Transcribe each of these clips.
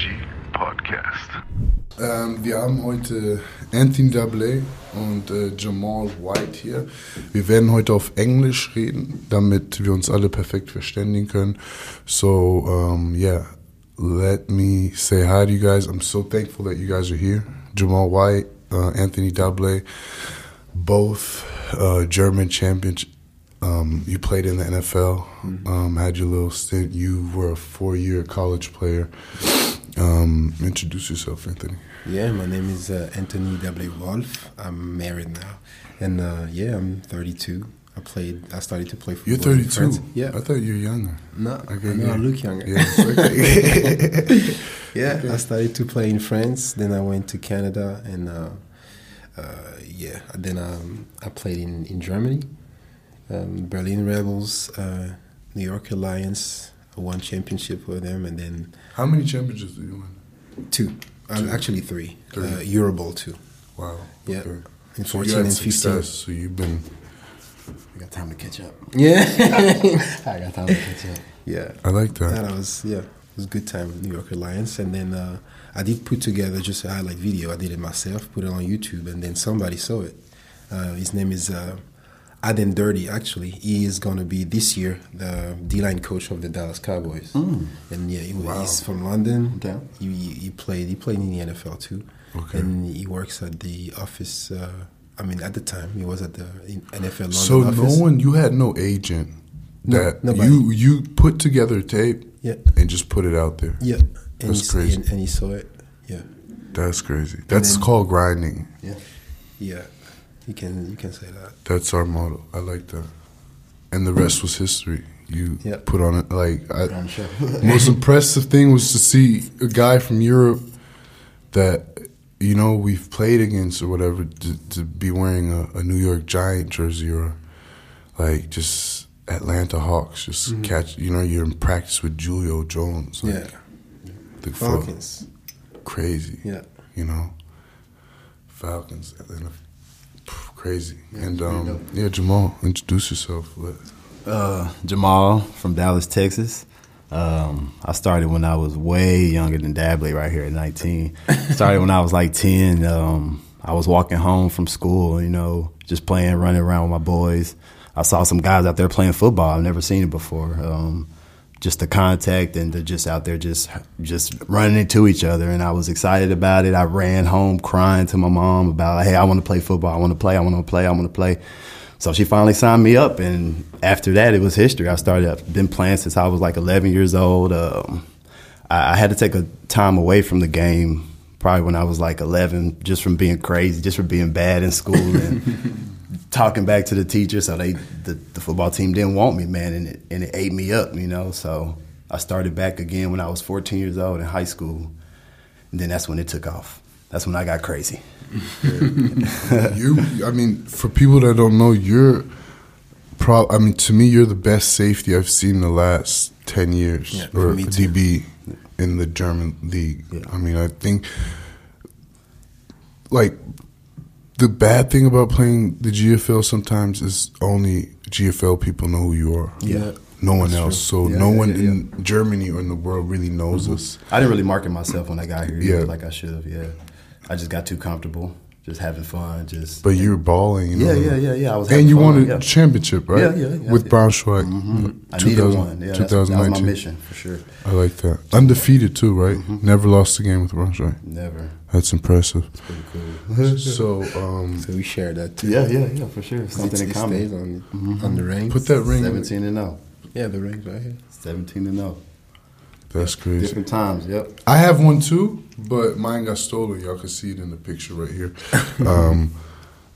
PG Podcast. Ähm, wir haben heute Anthony Dablé und äh, Jamal White hier. Wir werden heute auf Englisch reden, damit wir uns alle perfekt verständigen können. So, um, yeah, let me say hi to you guys. I'm so thankful that you guys are here. Jamal White, uh, Anthony Dablé, both uh, German champions. Um, you played in the NFL, um, had your little stint. You were a four-year college player. Um, introduce yourself, Anthony. Yeah, my name is uh, Anthony W. Wolf. I'm married now, and uh, yeah, I'm 32. I played. I started to play football. You're 32. Yeah. I thought you were younger. No, Okay, I know yeah. I look younger. Yeah, it's okay. yeah, I started to play in France. Then I went to Canada, and uh, uh, yeah, then um, I played in in Germany, um, Berlin Rebels, uh, New Yorker Lions. Won championship for them, and then How many championships did you win? two. Uh, actually three. Three. Uh, Eurobowl two. Wow. Yeah. Okay. In So you 14 had and 15. success. So you've been. I got time to catch up. Yeah. I got time to catch up. yeah. I like that. I was yeah, it was a good time with New Yorker Lions. And then uh, I did put together just a highlight video. I did it myself, put it on YouTube, and then somebody saw it. Uh, his name is Aden Durde. Actually, he is going to be this year the D-line coach of the Dallas Cowboys. And yeah, he, Wow. he's from London. Okay. He, he he played. He played in the NFL too. Okay. And he works at the office. Uh, I mean, at the time, he was at the NFL London So office. no one, you had no agent No, that nobody. you you put together tape Yeah. and just put it out there. Yeah. And That's he, crazy. And, and he saw it. Yeah. That's crazy. That's then- called grinding. Yeah. Yeah, you can you can say that. That's our motto. I like that. And the rest was history. You Yeah. put on it like I, show. most impressive thing was to see a guy from Europe that you know we've played against or whatever to, to be wearing a, a New York Giant jersey or like just Atlanta Hawks. Just mm-hmm. catch. You know, you're in practice with Julio Jones. Like, yeah, the Falcons. crazy. Yeah, You know, Falcons, Atlanta, crazy. and um, yeah, Jamal, introduce yourself. Let- Uh, Jamal from Dallas, Texas. Um, I started when I was way younger than Dablé, right here at 19. started when I was like 10. Um, I was walking home from school, you know, just playing, running around with my boys. I saw some guys out there playing football. I've never seen it before. Um, just the contact and the just out there just just running into each other and I was excited about it. I ran home crying to my mom about, hey, I want to play football. I want to play. I want to play. I want to play. So she finally signed me up, and after that, it was history. I started. I've been playing since I was like 11 years old. Um, I, I had to take a time away from the game, probably when I was like 11, just from being crazy, just from being bad in school, and talking back to the teacher. So they, the, the football team didn't want me, man, and it, and it ate me up, you know. So I started back again when I was 14 years old in high school, and then that's when it took off. That's when I got crazy. you, I mean, for people that don't know, you're. Pro, I mean, to me, you're the best safety I've seen in the last ten years, Yeah, or for me too. DB in the German league. Yeah. I mean, I think like the bad thing about playing the GFL sometimes is only GFL people know who you are. Yeah. no one else. So Yeah, no yeah, one yeah, Mm-hmm. in Germany or in the world really knows us. I didn't really market myself when I got here, Yeah. yeah. like I should have. Yeah, I just got too comfortable, just having fun, just. But you were balling. You yeah, know? yeah, yeah, yeah. I was. And you fun, won a yeah. championship, right? Yeah, yeah, yeah. With Braunschweig. I needed 2000 one. Yeah, that's, that was my 2019. mission for sure. I like that. Undefeated too, right? Mm-hmm. Never lost a game with Braunschweig. Never. That's impressive. Pretty cool. so um, so we share that too. yeah, yeah, yeah, for sure. Something in it stays common. on on the rings. put that ring. Seventeen and zero. Yeah, the rings right here. Seventeen and zero. That's crazy. Different times. Yep. I have one too, but mine got stolen. Y'all can see it in the picture right here. Um,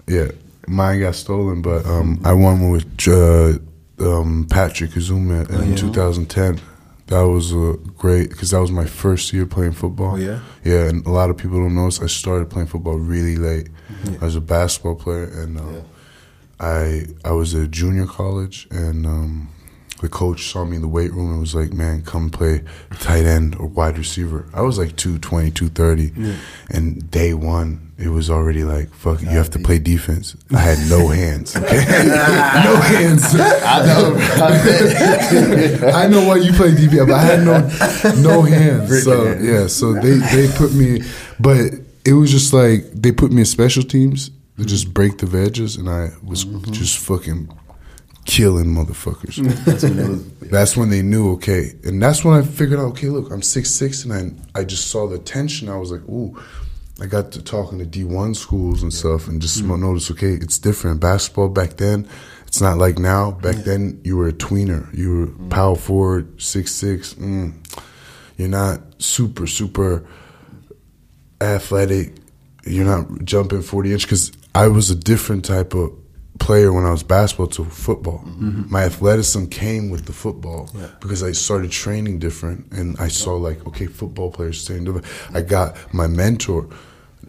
yeah, mine got stolen, but um, I won one with uh, um, Patrick Azuma in Oh, yeah. 2010. That was uh, great because that was my first year playing football. Oh yeah. Yeah, and a lot of people don't know this. I started playing football really late. Yeah. I was a basketball player, and uh, Yeah. I I was at junior college, and um, the coach saw me in the weight room and was like, "Man, come play tight end or wide receiver." I was like 220, 230, and day one it was already like, "Fuck, you have to play defense." I had no hands. Okay, no hands. I know. I know why you play defense, but I had no no hands. So yeah, so they they put me, but it was just like they put me in special teams to just break the edges, and I was mm-hmm. just fucking killing motherfuckers. That's when was. That's when they knew, okay. And that's when I figured out, okay, look, I'm six six, and I, I just saw the tension. I was like, ooh. I got to talking to D1 schools and stuff and just noticed, okay, it's different. Basketball back then, it's not like now. Back then, you were a tweener. You were power forward, six six. Mm. You're not super, super athletic. You're not jumping 40 inch because I was a different type of player when I was basketball to football. Mm-hmm. My athleticism came with the football because I started training different and I saw like, okay, football players staying different. I got my mentor,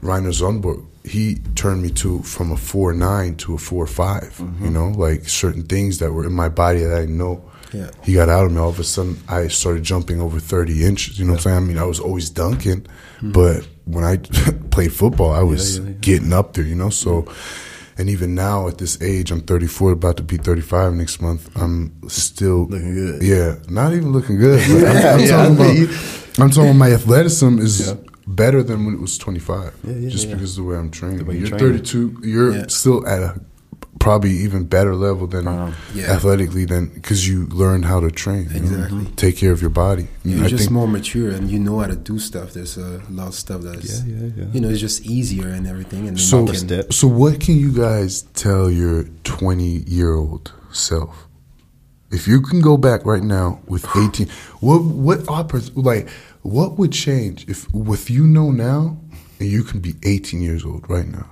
Rainer Zundborg. He turned me to from a four nine to a four five. Mm-hmm. You know, like certain things that were in my body that I didn't know. Yeah. He got out of me. All of a sudden, I started jumping over 30 inches. You know what I'm saying? I mean, I was always dunking, mm-hmm. but when I played football, I was yeah, yeah. getting up there, you know? So, and even now at this age, I'm 34, about to be 35 next month, I'm still Looking good. Yeah, not even looking good. but I'm, I'm Yeah, talking about, I'm talking about my athleticism is Yeah. better than when it was 25, Yeah, yeah, just because of the way I'm training. way you you're 32, you're still at a probably even better level than. Yeah. athletically than because you learned how to train. you know? Mm-hmm. Take care of your body. You're I just think- more mature and you know how to do stuff. There's a lot of stuff that's Yeah, yeah, yeah. you know it's just easier and everything. And So, can, step. so what can you guys tell your 20 year old self? If you can go back right now with 18, what what oppor- like what would change if with you know now and you can be 18 years old right now?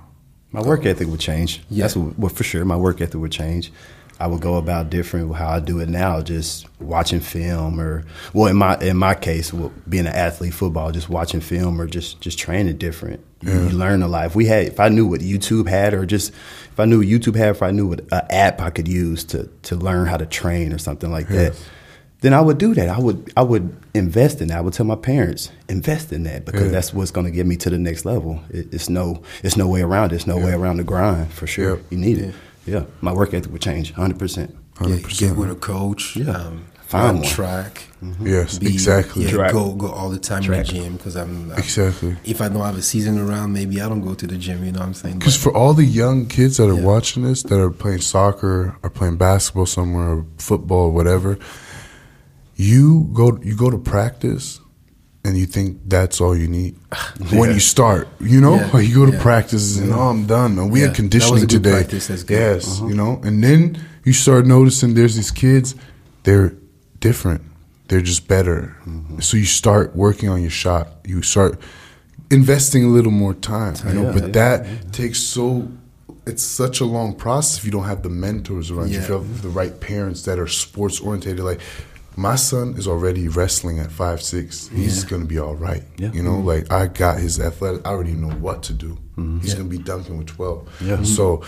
My work ethic would change. Yeah. That's what, well, for sure. My work ethic would change. I would go about different how I do it now, just watching film or, well, in my in my case, well, being an athlete, football, just watching film or just just training different. You, you learn a lot. If we had, if I knew what YouTube had, or just if I knew what YouTube had, if I knew what an app I could use to to learn how to train or something like that, then I would do that. I would I would invest in that. I would tell my parents invest in that because Yeah. that's what's going to get me to the next level. It, it's no it's no way around. it. It's no way around the grind for sure. Yeah. You need it. Yeah, my work ethic would change 100. percent yeah, get with a coach. Yeah. um, Find run one. track. Yes, be- exactly. Yeah, Track. go go all the time Track. in the gym because I'm, I'm Exactly. If I don't have a season around, maybe I don't go to the gym. You know what I'm saying? Because for all the young kids that are Yeah. watching this, that are playing soccer or playing basketball somewhere, or football, or whatever, you go you go to practice, and you think that's all you need when you start. You know, Yeah. like you go to Yeah. practice and oh, I'm done. And we Yeah. had That was a conditioning today. practice. That's good. Yes, Uh-huh. you know, and then you start noticing there's these kids, they're different. They're just better. Mm-hmm. So you start working on your shot. You start investing a little more time. You know, Yeah, but yeah, that takes so. It's such a long process if you don't have the mentors around you. If you have the right parents that are sports orientated, like my son is already wrestling at five six. He's gonna be all right. Yeah. You know, like I got his athletic. I already know what to do. He's Yeah. gonna be dunking with twelve. Yeah. So,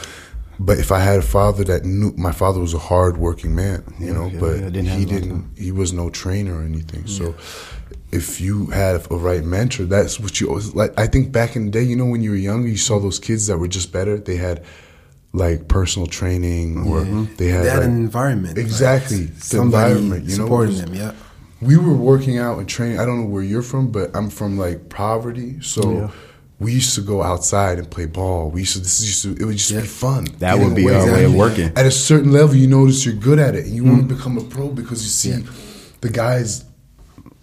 but if I had a father that knew, my father was a hard working man. You Yeah, know, yeah, but yeah, didn't he a lot of didn't. He was no trainer or anything. So. If you had a right mentor, that's what you always like. I think back in the day, you know, when you were younger, you saw those kids that were just better. They had like personal training, or they had they had like, an environment. like, Exactly, the somebody environment, you know, supporting was- them. Yeah. we were working out and training. I don't know where you're from, but I'm from like poverty. So Yeah. we used to go outside and play ball. We used to. This used to. It would just Yeah. be fun. That would be our way of working. At a certain level, you notice you're good at it, and you want Mm. to become a pro because you see Yeah. the guys.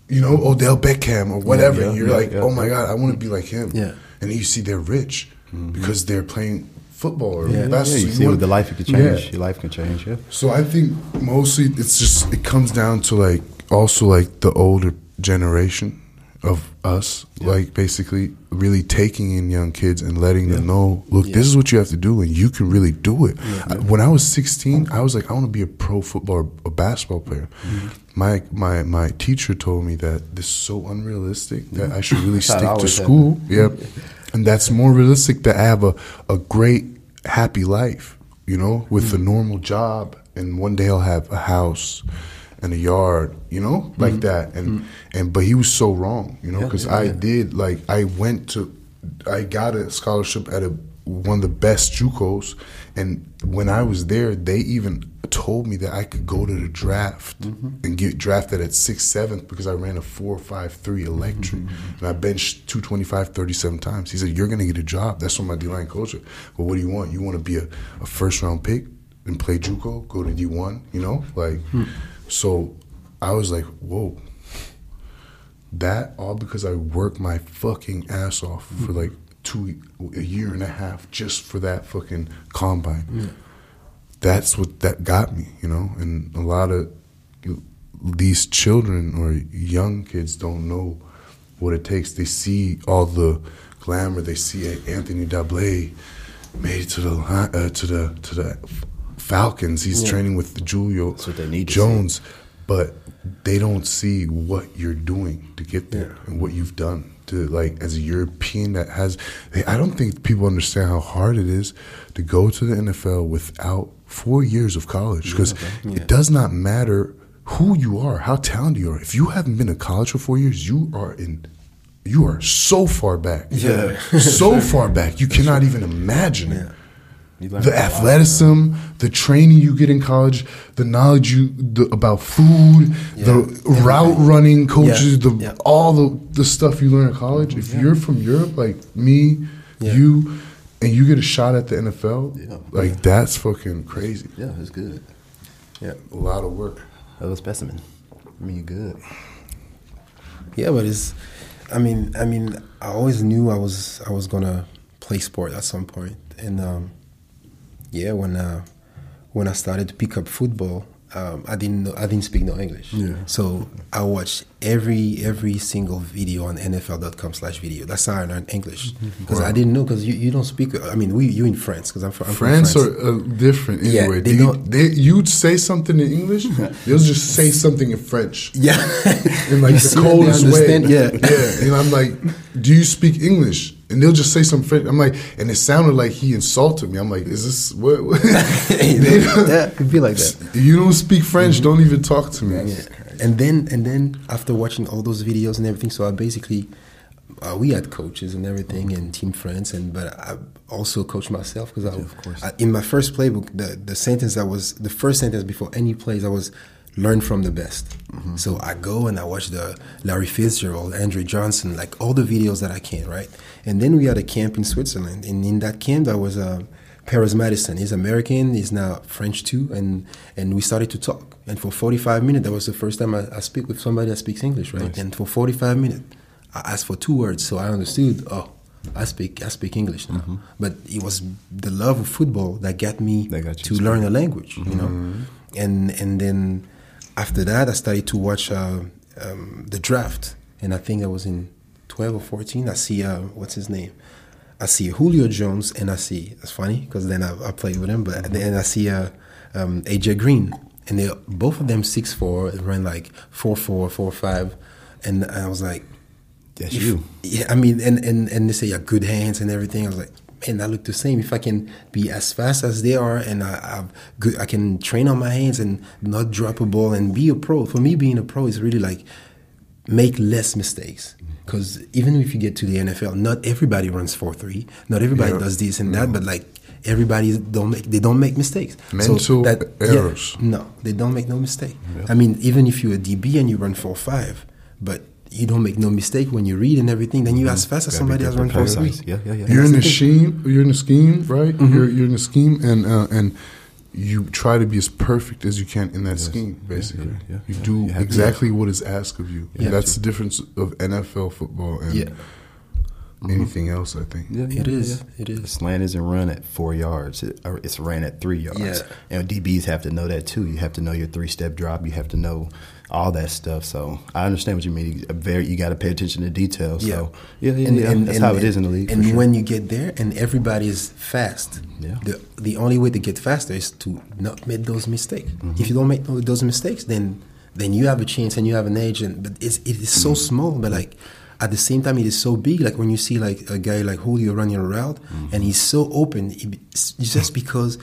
You know, Odell Beckham or whatever. yeah, and you're yeah, like, yeah, oh my god, I want to be like him. Yeah. And then you see they're rich because they're playing football or Yeah. Yeah, basketball. you see what the life you could Yeah. change. Your life can change. Yeah. So I think mostly it's just it comes down to like also like the older generation of us, like basically really taking in young kids and letting them know, look, this is what you have to do, and you can really do it. I- when I was 16, I was like, I want to be a pro football or a basketball player. Mm-hmm. My my my teacher told me that this is so unrealistic that I should really That's stick to school. Yep, and that's more realistic to have a a great happy life, you know, with a mm. normal job and one day I'll have a house and a yard, you know, like mm. that. And mm. and but he was so wrong, you know, Yeah, because yeah, I yeah. did like I went to, I got a scholarship at a one of the best JUCOs, and when I was there, they even told me that I could go to the draft mm-hmm. and get drafted at sixth, seventh because I ran a four five three mm-hmm. electric, and I benched 225 37 times. He said, "You're gonna get a job." That's what my D line coach. said. But what do you want? You want to be a, a first round pick and play JUCO, go to D one, you know, like. Hmm. So I was like, "Whoa." That all because I worked my fucking ass off for hmm. like two a year and a half just for that fucking combine. That's what that got me, you know. And a lot of these children or young kids don't know what it takes. They see all the glamour. They see Anthony Dablé made it to the uh, to the to the Falcons. He's training with Julio That's what they need. Jones, but they don't see what you're doing to get there and what you've done to like as a European that has. I don't think people understand how hard it is to go to the NFL without four years of college because it does not matter who you are, how talented you are. If you haven't been to college for four years, you are in. You are so far back. Yeah. so far back. You cannot even imagine it the athleticism, the training you get in college, the knowledge you the, about food, the route running coaches, Yeah, the yeah. all the the stuff you learn in college. If you're from Europe, like me, Yeah. you, and you get a shot at the NFL, Yeah. like that's fucking crazy. Yeah, it's good. Yeah. A lot of work. Hello, specimen. I mean, you good. Yeah, but it's. I mean, I mean, I always knew I was I was gonna play sport at some point, and um, yeah, when uh, when I started to pick up football, um, I didn't know I didn't speak no English. Yeah. So I watched every every single video on NFL.com/video. That's how I learned English because I didn't know because you, you don't speak. I mean, we you in France because I'm, from, I'm France from France. are uh, different Yeah, anyway. they They, don't- they, you'd say something in English, they'll just say something in French. yeah, in like the see that they coldest way. Yeah. yeah. And I'm like, "Do you speak English?" And they'll just say some French. I'm like, and it sounded like he insulted me. I'm like, "Is this what?" what? They don't- yeah, it could be like that. You don't speak French. Mm-hmm. Don't even talk to me. Yeah. And then and then after watching all those videos and everything, so I basically uh, we had coaches and everything mm-hmm. and team friends and but I also coached myself because I, of course. I in my first playbook the the sentence that was the first sentence before any plays I was learn from the best. Mm-hmm. So I go and I watch the Larry Fitzgerald, Andre Johnson, like all the videos that I can, right? And then we had a camp in Switzerland, and in that camp there was a. Paris Madison. He's American. He's now French too, and and we started to talk. And for 45 minutes, that was the first time I, I speak with somebody that speaks English, right? And for 45 minutes, I asked for two words, so I understood. Oh, I speak I speak English now. But it was the love of football that got me That got to learn a language, you know. And and then after that, I started to watch uh, um, the draft, and I think I was in 12 or 14. I see uh, what's his name. I see Julio Jones, and I see it's funny because then I, I played with him, but then I see uh, um, AJ Green, and they both of them six four, ran like four four, four five, and I was like, That's if- you. Yeah, I mean, and and and they say you have good hands and everything. I was like, man, I look the same. If I can be as fast as they are, and I good, I can train on my hands and not drop a ball and be a pro. For me, being a pro is really like make less mistakes. Because even if you get to the NFL, not everybody runs four three. Not everybody Yeah. does this and that. But like everybody don't make they don't make mistakes. Mental yeah, errors. no, they don't make no mistake. I mean, even if you're a DB and you run four five, but you don't make no mistake when you read and everything, then you as fast as Mm-hmm. Gotta be somebody else run different, four three. Yeah, yeah, yeah. You're in the scheme. You're in the scheme, right? You're, you're in the scheme, and uh, and you try to be as perfect as you can in that scheme. Basically, yeah, yeah, you yeah. do You exactly what is asked of you. Yeah. And that's the difference of NFL football and Yeah. Mm-hmm. anything else. I think. Yeah, It is. It The is. slant isn't run at four yards; it, or it's ran at three yards. Yeah. And DBs have to know that too. You have to know your three-step drop. You have to know all that stuff. So I understand what you mean. Very, you got to pay attention to details. So yeah, yeah, yeah. That's how it is in the league. And sure. when you get there, and everybody is fast, Yeah. the the only way to get faster is to not make those mistakes. Mm-hmm. If you don't make those mistakes, then then you have a chance and you have an edge. And but it's, it is so Mm-hmm. small, but like. At the same time, it is so big. Like when you see like a guy like Julio running a route, Mm-hmm. and he's so open, it- just because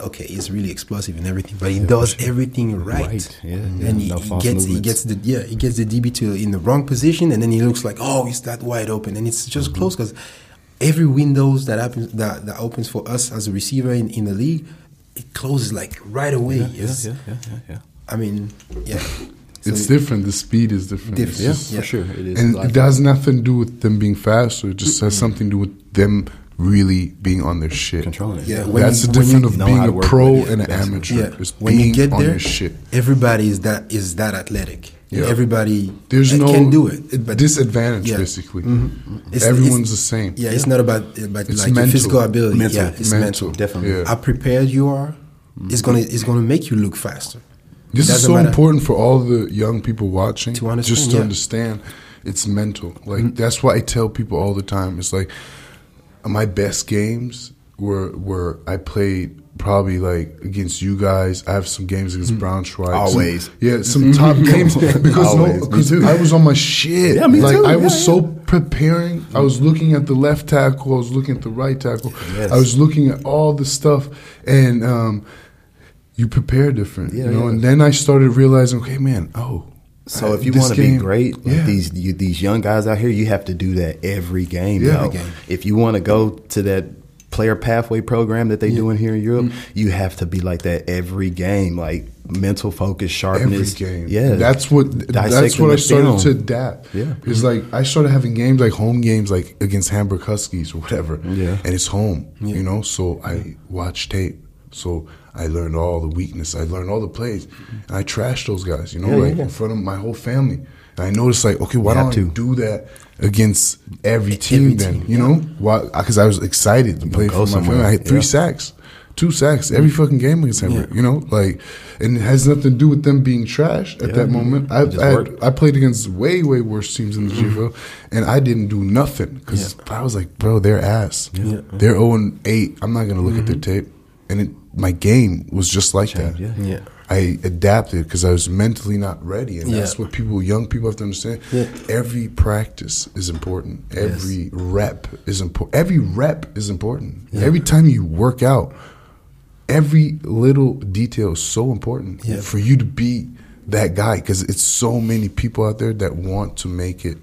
okay, he's really explosive and everything, but he does everything right. Right, yeah, and yeah, he, no he false gets he gets the yeah he gets the DB to in the wrong position, and then he looks like oh he's that wide open, and it's just Mm-hmm. close because every windows that happens that, that opens for us as a receiver in, in the league, it closes like right away. Yeah, It's- yeah, yeah, yeah, yeah. I mean, yeah. It's different. The speed is different. It's Different, Yeah, Yeah. for sure. It is. and it has nothing to do with them being fast. Or It just has something to do with them really being on their shit. controlling it. Yeah, when That's you- the difference of being a pro it, and an amateur. Yeah, Is when you get on there, your shit. everybody is that is that athletic. Yeah. Everybody There's uh, no can do it, but disadvantage. Yeah. Basically, mm-hmm. Mm-hmm. It's- everyone's it's- the same. yeah, it's not about uh, about It's like your physical ability. Mental. Yeah, it's mental. Mental. Definitely. Yeah. How prepared you are it's mm-hmm. gonna is gonna make you look faster. This is so matter. important for all the young people watching. To understand, just to yeah. understand, it's mental. Like that's why I tell people all the time. It's like my best games were were I played probably like against you guys. I have some games against Brown Braunschweig. Always. Some- yeah, some top games because Always. Me because too. I was on my shit. Yeah, me like too. I Yeah, was yeah. so preparing. I was looking at the left tackle. I was looking at the right tackle. Yes. I was looking at all the stuff and. um you prepare different, Yeah, you know. yeah. And then I started realizing, okay, man, oh. So if you want to be great, like yeah. these you, these young guys out here, you have to do that every game. Yeah. Every game. If you want to go to that player pathway program that they doing here in Europe, Mm-hmm. you have to be like that every game, like mental focus, sharpness. every game. Yeah, that's what that's what I started film. to adapt. Yeah. it's like I started having games like home games, like against Hamburg Huskies or whatever. Yeah. and it's home, yeah. you know. So I watch tape. So I learned all the weakness. I learned all the plays, and I trashed those guys. You know, Yeah, like yeah. in front of my whole family. And I noticed, like, okay, why don't I do that against every team? Every then team, you yeah. know, why? Because I was excited to play for my family. I had three sacks, two sacks every fucking game against Hamburg. You know, like, and it has nothing to do with them being trashed at that moment. I, I, had- I played against way way worse teams in the GFL, and I didn't do nothing because I was like, bro, they're ass. Yeah. They're zero and eight. I'm not gonna look at their tape, and it, my game was just like that. yeah. Yeah. I adapted because I was mentally not ready, and Yeah. that's what people, young people, have to understand. Yeah. Every practice is important. Every rep is important. Every rep is important. Every time you work out, every little detail is so important Yeah. for you to be that guy because it's so many people out there that want to make it.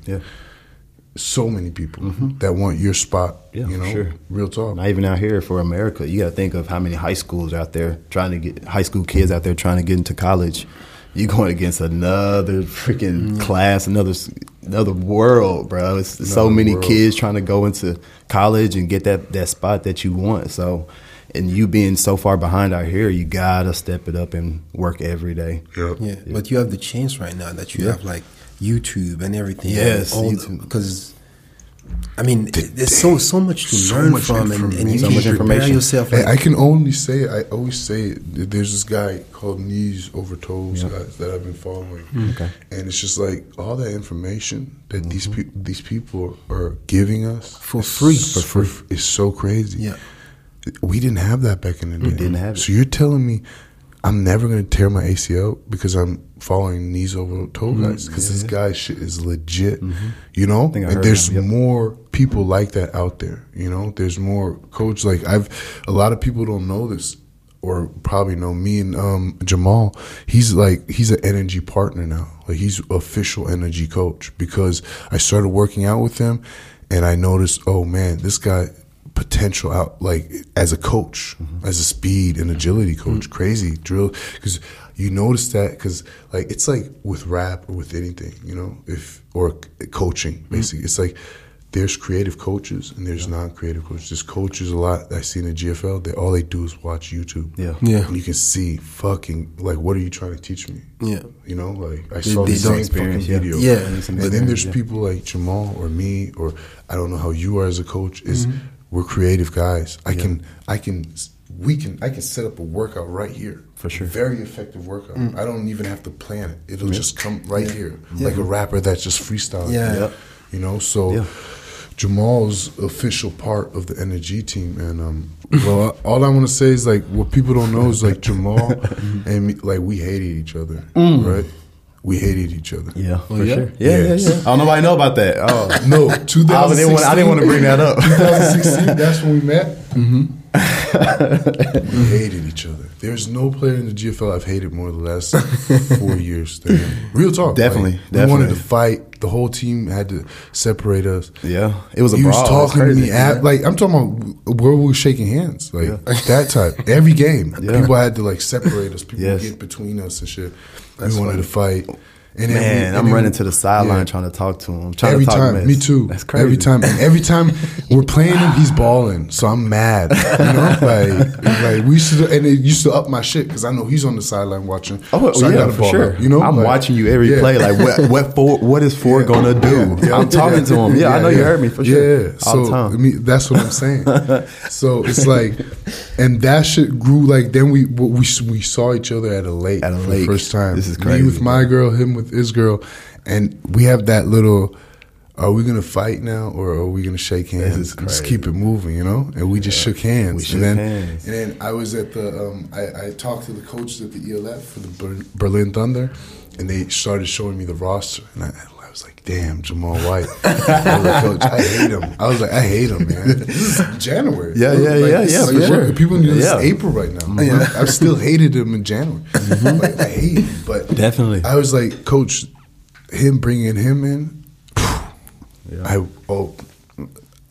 Yeah. So many people that want your spot. Mm-hmm. Yeah, you know, sure. real talk. Not even out here for America. You got to think of how many high schools out there trying to get high school kids out there trying to get into college. You're going against another freaking class, another another world, bro. It's so many world. kids trying to go into college and get that that spot that you want. So, and you being so far behind out here, you gotta step it up and work every day. Yep. Yeah, but you have the chance right now that you Yeah. have like YouTube and everything. Yes, because I mean, there's so so much to So learn much from, and, and you. So much prepare information. yourself. Like, I can only say. I always say it. There's this guy called Knees Over Toes Yeah. that I've been following, mm. Okay. and it's just like all that information that these mm-hmm. people these people are giving us For free. For f- is so crazy. yeah, we didn't have that back in the day. We didn't have it. So you're telling me I'm never going to tear my ACL because I'm following knees over toe guys because this guy's shit is legit. You know, and there's yep. more people like that out there. You know, there's more coach like I've. A lot of people don't know this or probably know me and um, Jamal. He's like he's an energy partner now. Like he's official energy coach because I started working out with him, and I noticed, oh man, this guy potential out like as a coach, mm-hmm. as a speed and agility mm-hmm. coach, crazy drill because you notice that because like it's like with rap or with anything, you know, if or coaching mm-hmm. basically, it's like there's creative coaches and there's non-creative coaches. There's coaches a lot I see in the GFL. They all they do is watch YouTube. Yeah. Yeah. and you can see fucking like what are you trying to teach me? Yeah. you know, like I They- saw they the same fucking experience, yeah. video. Yeah. and Some then there's yeah. people like Jamal or me or I don't know how you are as a coach. Is Mm-hmm. We're creative guys. I can I can we can I can set up a workout right here For sure. Very effective workout. Mm. I don't even have to plan it. It'll just come right here, like a rapper that's just freestyling. Yeah. Yep. You know, so Yeah. Jamal's official part of the NRG team, and um, well, all I want to say is like what people don't know is like Jamal and me, like we hated each other, right? We hated each other. Yeah, for yeah? sure. Yeah, Yes. yeah, yeah. I don't nobody know about that. Oh, No, I didn't want. I didn't want to bring that up. 2016. That's when we met. Mm-hmm. we hated each other. There's no player in the GFL I've hated more the last four years than. Real talk. Definitely, Like, We wanted to fight. The whole team had to separate us. Yeah, it was a he was brawl. It's talking to me at, like I'm talking about where we were shaking hands, like that type. Every game, Yeah. people had to like separate us. People Yes. get between us and shit. We wanted to fight. And we- Man, and I'm running to the sideline yeah. trying to talk to him. Trying Every to talk time, mess. me too. That's crazy. Every time, and every time we're playing him, he's balling. So I'm mad. You know, like, like we used to, and it used to up my shit because I know he's on the sideline watching. Oh, so yeah, for sure. up, you know, I'm Like, watching you every yeah. play. Like, what, what for? What is four gonna do? Yeah, yeah, I'm talking yeah. to him. Yeah, I know you heard me for sure. Yeah, so. I mean, that's what I'm saying. so it's like, and that shit grew. Like then we we we saw each other at a lake At a for lake. the first time. This is crazy. Me with my girl, him with his girl, and we have that little. Are we gonna fight now, or are we gonna shake hands? just keep it moving, you know. And we just shook hands. We shook and then, hands. And then I was at the. Um, I, I talked to the coaches at the ELF for the Ber- Berlin Thunder, and they started showing me the roster, and I was like, "Damn, Jamal White." I was like, Coach, I hate him. I was like, I hate him, man. This is January. Yeah, Like, yeah, yeah, this yeah, for like, sure. People knew this Yeah. is April right now. Mm-hmm. I've still hated him in January. Mm-hmm. Like, I hate him, but Definitely. I was like, Coach, him bringing him in. I oh,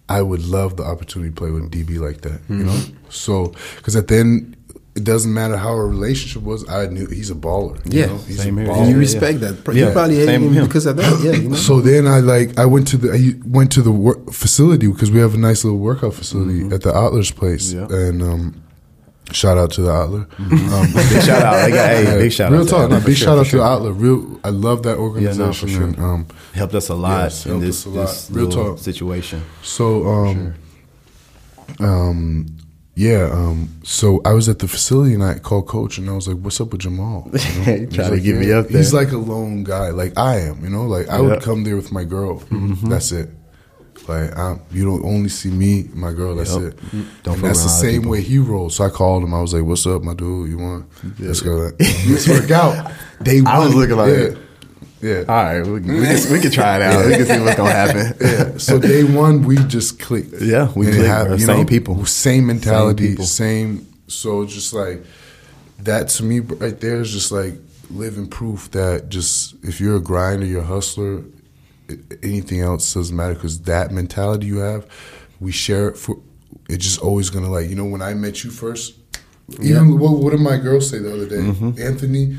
I would love the opportunity to play with DB like that. You mm-hmm. know, so because at the end, it doesn't matter how our relationship was. I knew he's a baller. you Yeah, know? he's same a here. baller. And you yeah. respect that. Pro- Yeah, You probably hate same him with him. because of that. Yeah, you know. So then I like I went to the I went to the work facility because we have a nice little workout facility at the Adler's place, Mm-hmm. Yeah. and um, shout out to the Adler. Um, Big shout out. They got, hey, big shout real out. to talk. them, No, big sure, shout out sure. to the Adler. Real, I love that organization. sure. and, um, Helped us a lot Yes, in this, lot. this Real little talk. situation. So, um, um, yeah, um, so I was at the facility and I called coach and I was like, "What's up with Jamal?" You know? He's to like, get me up there. He's like a lone guy, like I am. You know, like I Yeah. would come there with my girl. That's it. Like I'm, you don't only see me, my girl. That's Yep. it. Don't and that's the same people. way he rolls. So I called him. I was like, "What's up, my dude? You want? Let's go. Let's work out." They I was looking like- yeah, yeah. All right, we can, we can, we can try it out. We can see what's gonna happen. Yeah. So day one, we just clicked. Yeah, we clicked, bro. you Same know, people. same mentality, people. same. So just like that to me right there is just like living proof that just if you're a grinder, you're a hustler, anything else doesn't matter because that mentality you have, we share it for. It's just always gonna like you know when I met you first. Even what, what did my girl say the other day? Mm-hmm. Anthony,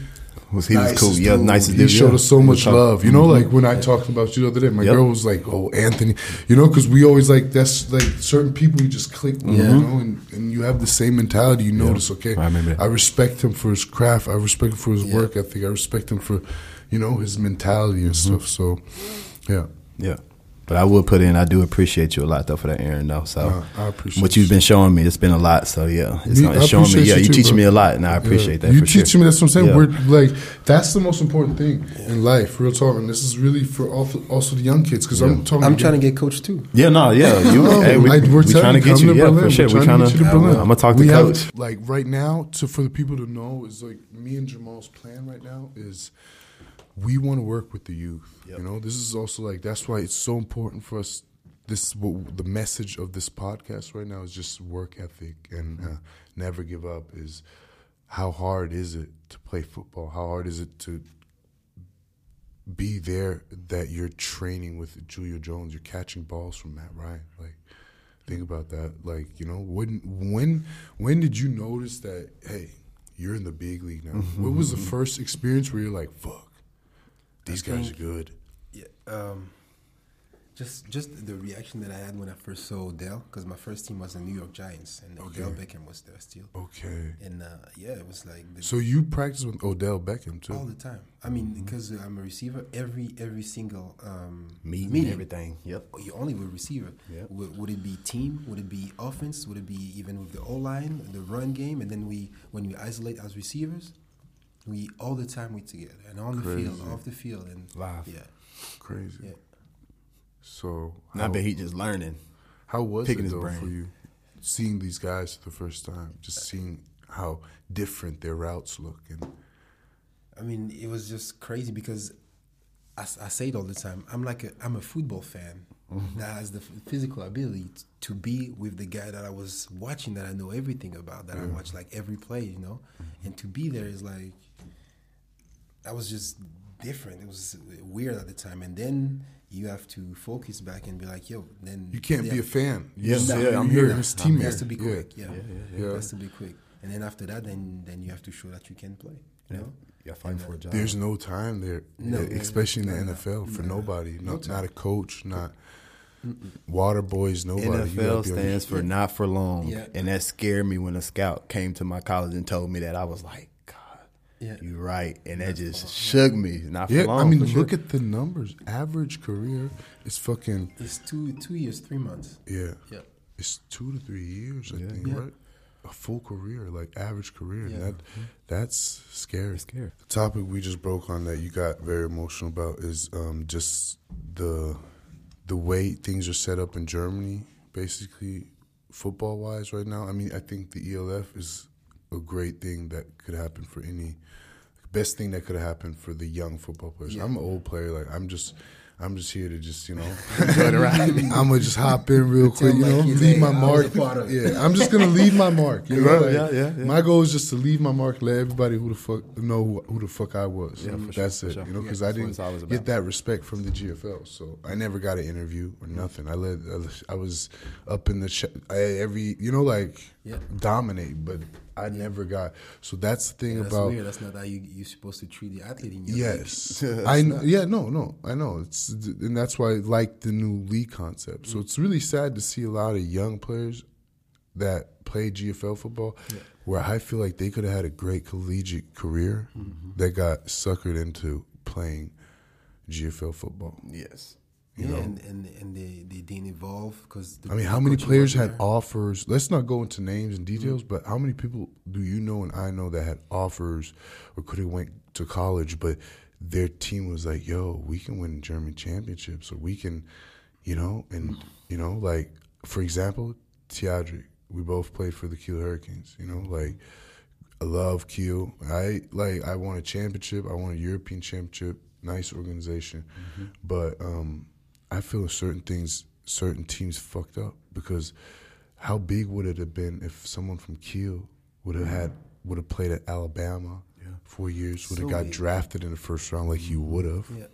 Was he was cool? nicest Yeah, dude. nicest He dude. showed yeah. us so much love. You know, like when I talked about you the other day, my Yep. girl was like, "Oh, Anthony," you know, because we always like that's like certain people you just click with, you know, and, and you have the same mentality. You notice, okay, I remember. I respect him for his craft. I respect him for his work ethic. I respect him for, you know, his mentality and Mm-hmm. stuff. So, yeah, Yeah. But I would put in. I do appreciate you a lot though for that, Aaron. Though, so Uh, I appreciate what you've been showing me. It's been a lot. So yeah, it's, Me- it's showing me. Yeah, you you too, teaching me a lot, and I appreciate that. You for teaching sure. me. That's what I'm saying. Yeah. We're like that's the most important thing in life, real talk. And this is really for also, also the young kids because I'm talking. I'm trying to get coached too. Yeah, no, yeah, you. No, hey, we, I- we we're trying to get you. to Yeah, Berlin. for sure. We're We're trying trying to get you to to. Berlin. I'm gonna talk to we coach. Have, like right now, to for the people to know, is like me and Jamal's plan right now is we want to work with the youth. You know, this is also like that's why it's so important for us. This what the message of this podcast right now is just work ethic and uh, never give up. Is how hard is it to play football? How hard is it to be there that you're training with Julio Jones, you're catching balls from Matt Ryan. Like, think about that. Like, you know, when when when did you notice that? Hey, you're in the big league now. What was the first experience where you're like, "Fuck, these guys are good." Yeah. Um, just just the reaction that I had when I first saw Odell, because my first team was the New York Giants, and Odell Beckham was there still. Okay, And uh, yeah, it was like the, so you practice with Odell Beckham too? all the time. I mean, because I'm a receiver, every every single um, Meeting, meeting, everything. Yep. you only with receiver. Yep. Would, would it be team? Would it be offense? Would it be even with the O line, the run game? And then we, when we isolate as receivers, we all the time we together and on the field, off the field, and Live. Yeah, Crazy. yeah. So And I how, bet he just learning. how was picking it his though brain. for you seeing these guys for the first time? Just seeing how different their routes look and I mean, it was just crazy because I say it all the time. I'm like a I'm a football fan, mm-hmm. that has the physical ability t- to be with the guy that I was watching that I know everything about that I watch like every play, you know, mm-hmm. and to be there is like that was just different. It was weird at the time, and then you have to focus back and be like, yo, then You can't they be a have- fan. Yeah, You- yeah, I'm here. His I'm It teammate. has to be quick. Yeah, Yeah, yeah, yeah. It has to be quick, and then after that, then then you have to show that you can play. You Yeah, know, yeah, fighting for a uh, job. There's no time there, No, yeah, especially in the no, no, NFL for no, nobody. no Not, not a coach, not water boys, nobody. NFL gotta be on- stands for not for long, Yeah. and that scared me when a scout came to my college and told me that. I was like, God, Yeah. you're right, and that just shook me. Not for Yeah, long. I mean, for sure. look at the numbers. Average career is fucking it's two two years, three months. yeah. Yeah. It's two to three years, I Yeah. think, Yeah. right? A full career, like average career, Yeah. and that that's scary. It's scary. The topic we just broke on that you got very emotional about is um, just the the way things are set up in Germany, basically football wise right now. I mean, I think the ELF is a great thing that could happen for any best thing that could have happened for the young football players. Yeah. I'm an old player, like I'm just I'm just here to just, you know I'm gonna just hop in real quick, you know, like leave my mark. a part of it. Yeah, I'm just gonna leave my mark. You know, like, yeah, yeah, yeah. My goal is just to leave my mark, let everybody who the fuck know who, who the fuck I was. Yeah, for sure, That's for it. sure. You know, because that's I didn't always get that respect from the GFL, so I never got an interview or nothing. I let I was up in the sh- I, every you know like Yeah. dominate, but I never got. So that's the thing That's about weird. That's not how you you're supposed to treat the athlete in your Yes. I kn- yeah no no I know it's and that's why I like the new league concept. So mm. it's really sad to see a lot of young players that play GFL football, where I feel like they could have had a great collegiate career mm-hmm. that got suckered into playing GFL football. yes, Yeah, know? and, and and they they didn't evolve because I mean, how many players had offers? Let's not go into names and details, but how many people do you know and I know that had offers or could have went to college, but their team was like, "Yo, we can win German championships, or we can, you know." And you know, like for example, Tiadri, we both played for the Kiel Hurricanes. You know, like I love Kiel. I like I won a championship. I won a European championship. Nice organization, but um, I feel certain things, certain teams fucked up because how big would it have been if someone from Kiel would have had would have played at Alabama four years, would have So got big. drafted in the first round like he mm-hmm. would have. Yeah.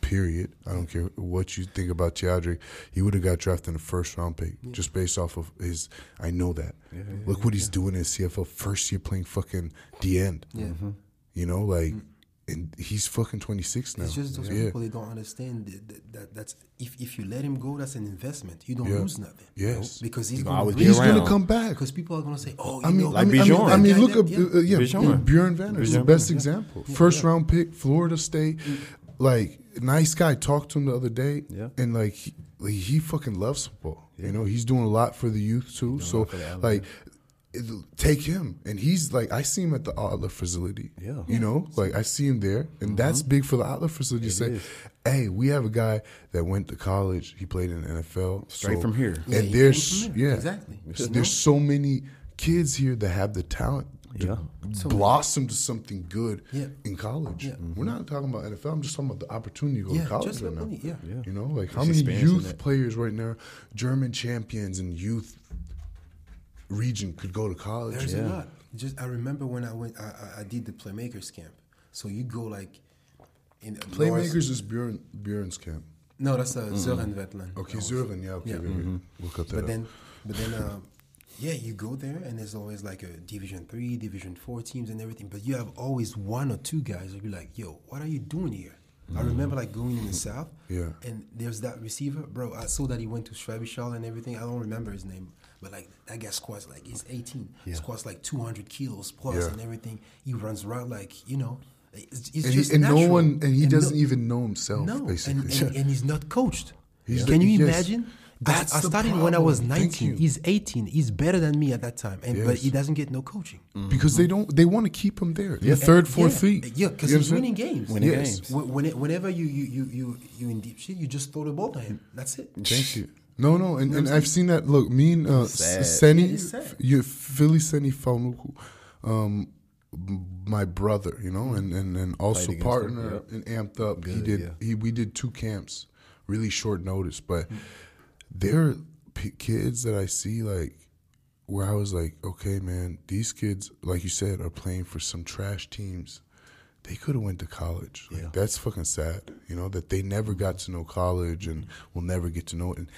Period. I don't care what you think about Thiadric. He would have got drafted in the first round pick just based off of his. I know that. Look what he's doing in CFL. First year playing fucking the end. Yeah. Mm-hmm. You know, like, mm. And he's fucking twenty six now. It's just those yeah. people they don't understand that, that, that that's if, if you let him go, that's an investment. You don't Yeah. lose nothing. you know, Yes. because he's He's gonna, be He's around. gonna come back. because people are going to say, "Oh, you I mean, know, Like I mean, I mean, I mean, look guy up, that- uh, uh, yeah, Bjorn. Bjorn Werner is the best Werner, example. First round pick, Florida State. Like, nice guy. Talked to him the other day, Yeah. and like, he, like, he fucking loves football. You know, he's doing a lot for the youth too. So, lot for the Alabama. like, it- take him, and he's like, I see him at the Adler facility. Yeah. you know, like I see him there, and mm-hmm. that's big for the Adler facility. to say, is. hey, we have a guy that went to college. He played in the NFL Straight from here. And he there's came from there. yeah, Exactly. There's, You so many kids here that have the talent to Yeah. blossom to something good Yeah. in college. Yeah. We're not talking about NFL. I'm just talking about the opportunity to go Yeah, to college just right now. yeah. Yeah. You know, like how many youth that- players right now, German champions and youth region could go to college. There's Yeah. a lot. Just I remember when I went, I, I, did the playmakers camp. So you go like in Playmakers is Bjorn Bjorn's camp. No, that's uh, Zoran Vetland. Okay, Zurvan, yeah, okay, Yeah. wait. Look up that. But then, but then, uh, yeah, you go there and there's always like a Division Three, Division Four teams and everything. But you have always one or two guys who'll be like, "Yo, what are you doing here?" I remember like going in the south, Yeah. and there's that receiver, bro. I saw that he went to Schwäbisch and everything. I don't remember his name, but like that guy squats like he's 18, Yeah. squats like 200 kilos plus Yeah. and everything. He runs around like you know, it's, it's and, just he, and no one, and he no- doesn't even know himself. no, basically. and, and, and he's not coached. He's Can the- you imagine? That's I, I the started when I was 19. He's 18. He's better than me at that time, and but he doesn't get no coaching. Mm-hmm. because they don't, they want to keep him there. yeah. third, fourth yeah, league. Yeah, because he's understand? winning games. Winning Yes. games. When, when it- whenever you you you you you in deep shit, you just throw the ball to him. That's it. Thank you. No, no, and, and I've seen that. Look, me and uh, Sad. Seni, Yeah, you, Philly Seni Faunuku, um, my brother, you know, and, and, and also partner him, and amped up. he did. yeah. He we did two camps really short notice. But there are p- kids that I see like where I was like, okay, man, these kids, like you said, are playing for some trash teams. They could have went to college. Like, Yeah. That's fucking sad, you know, that they never got to know college and will never get to know it. And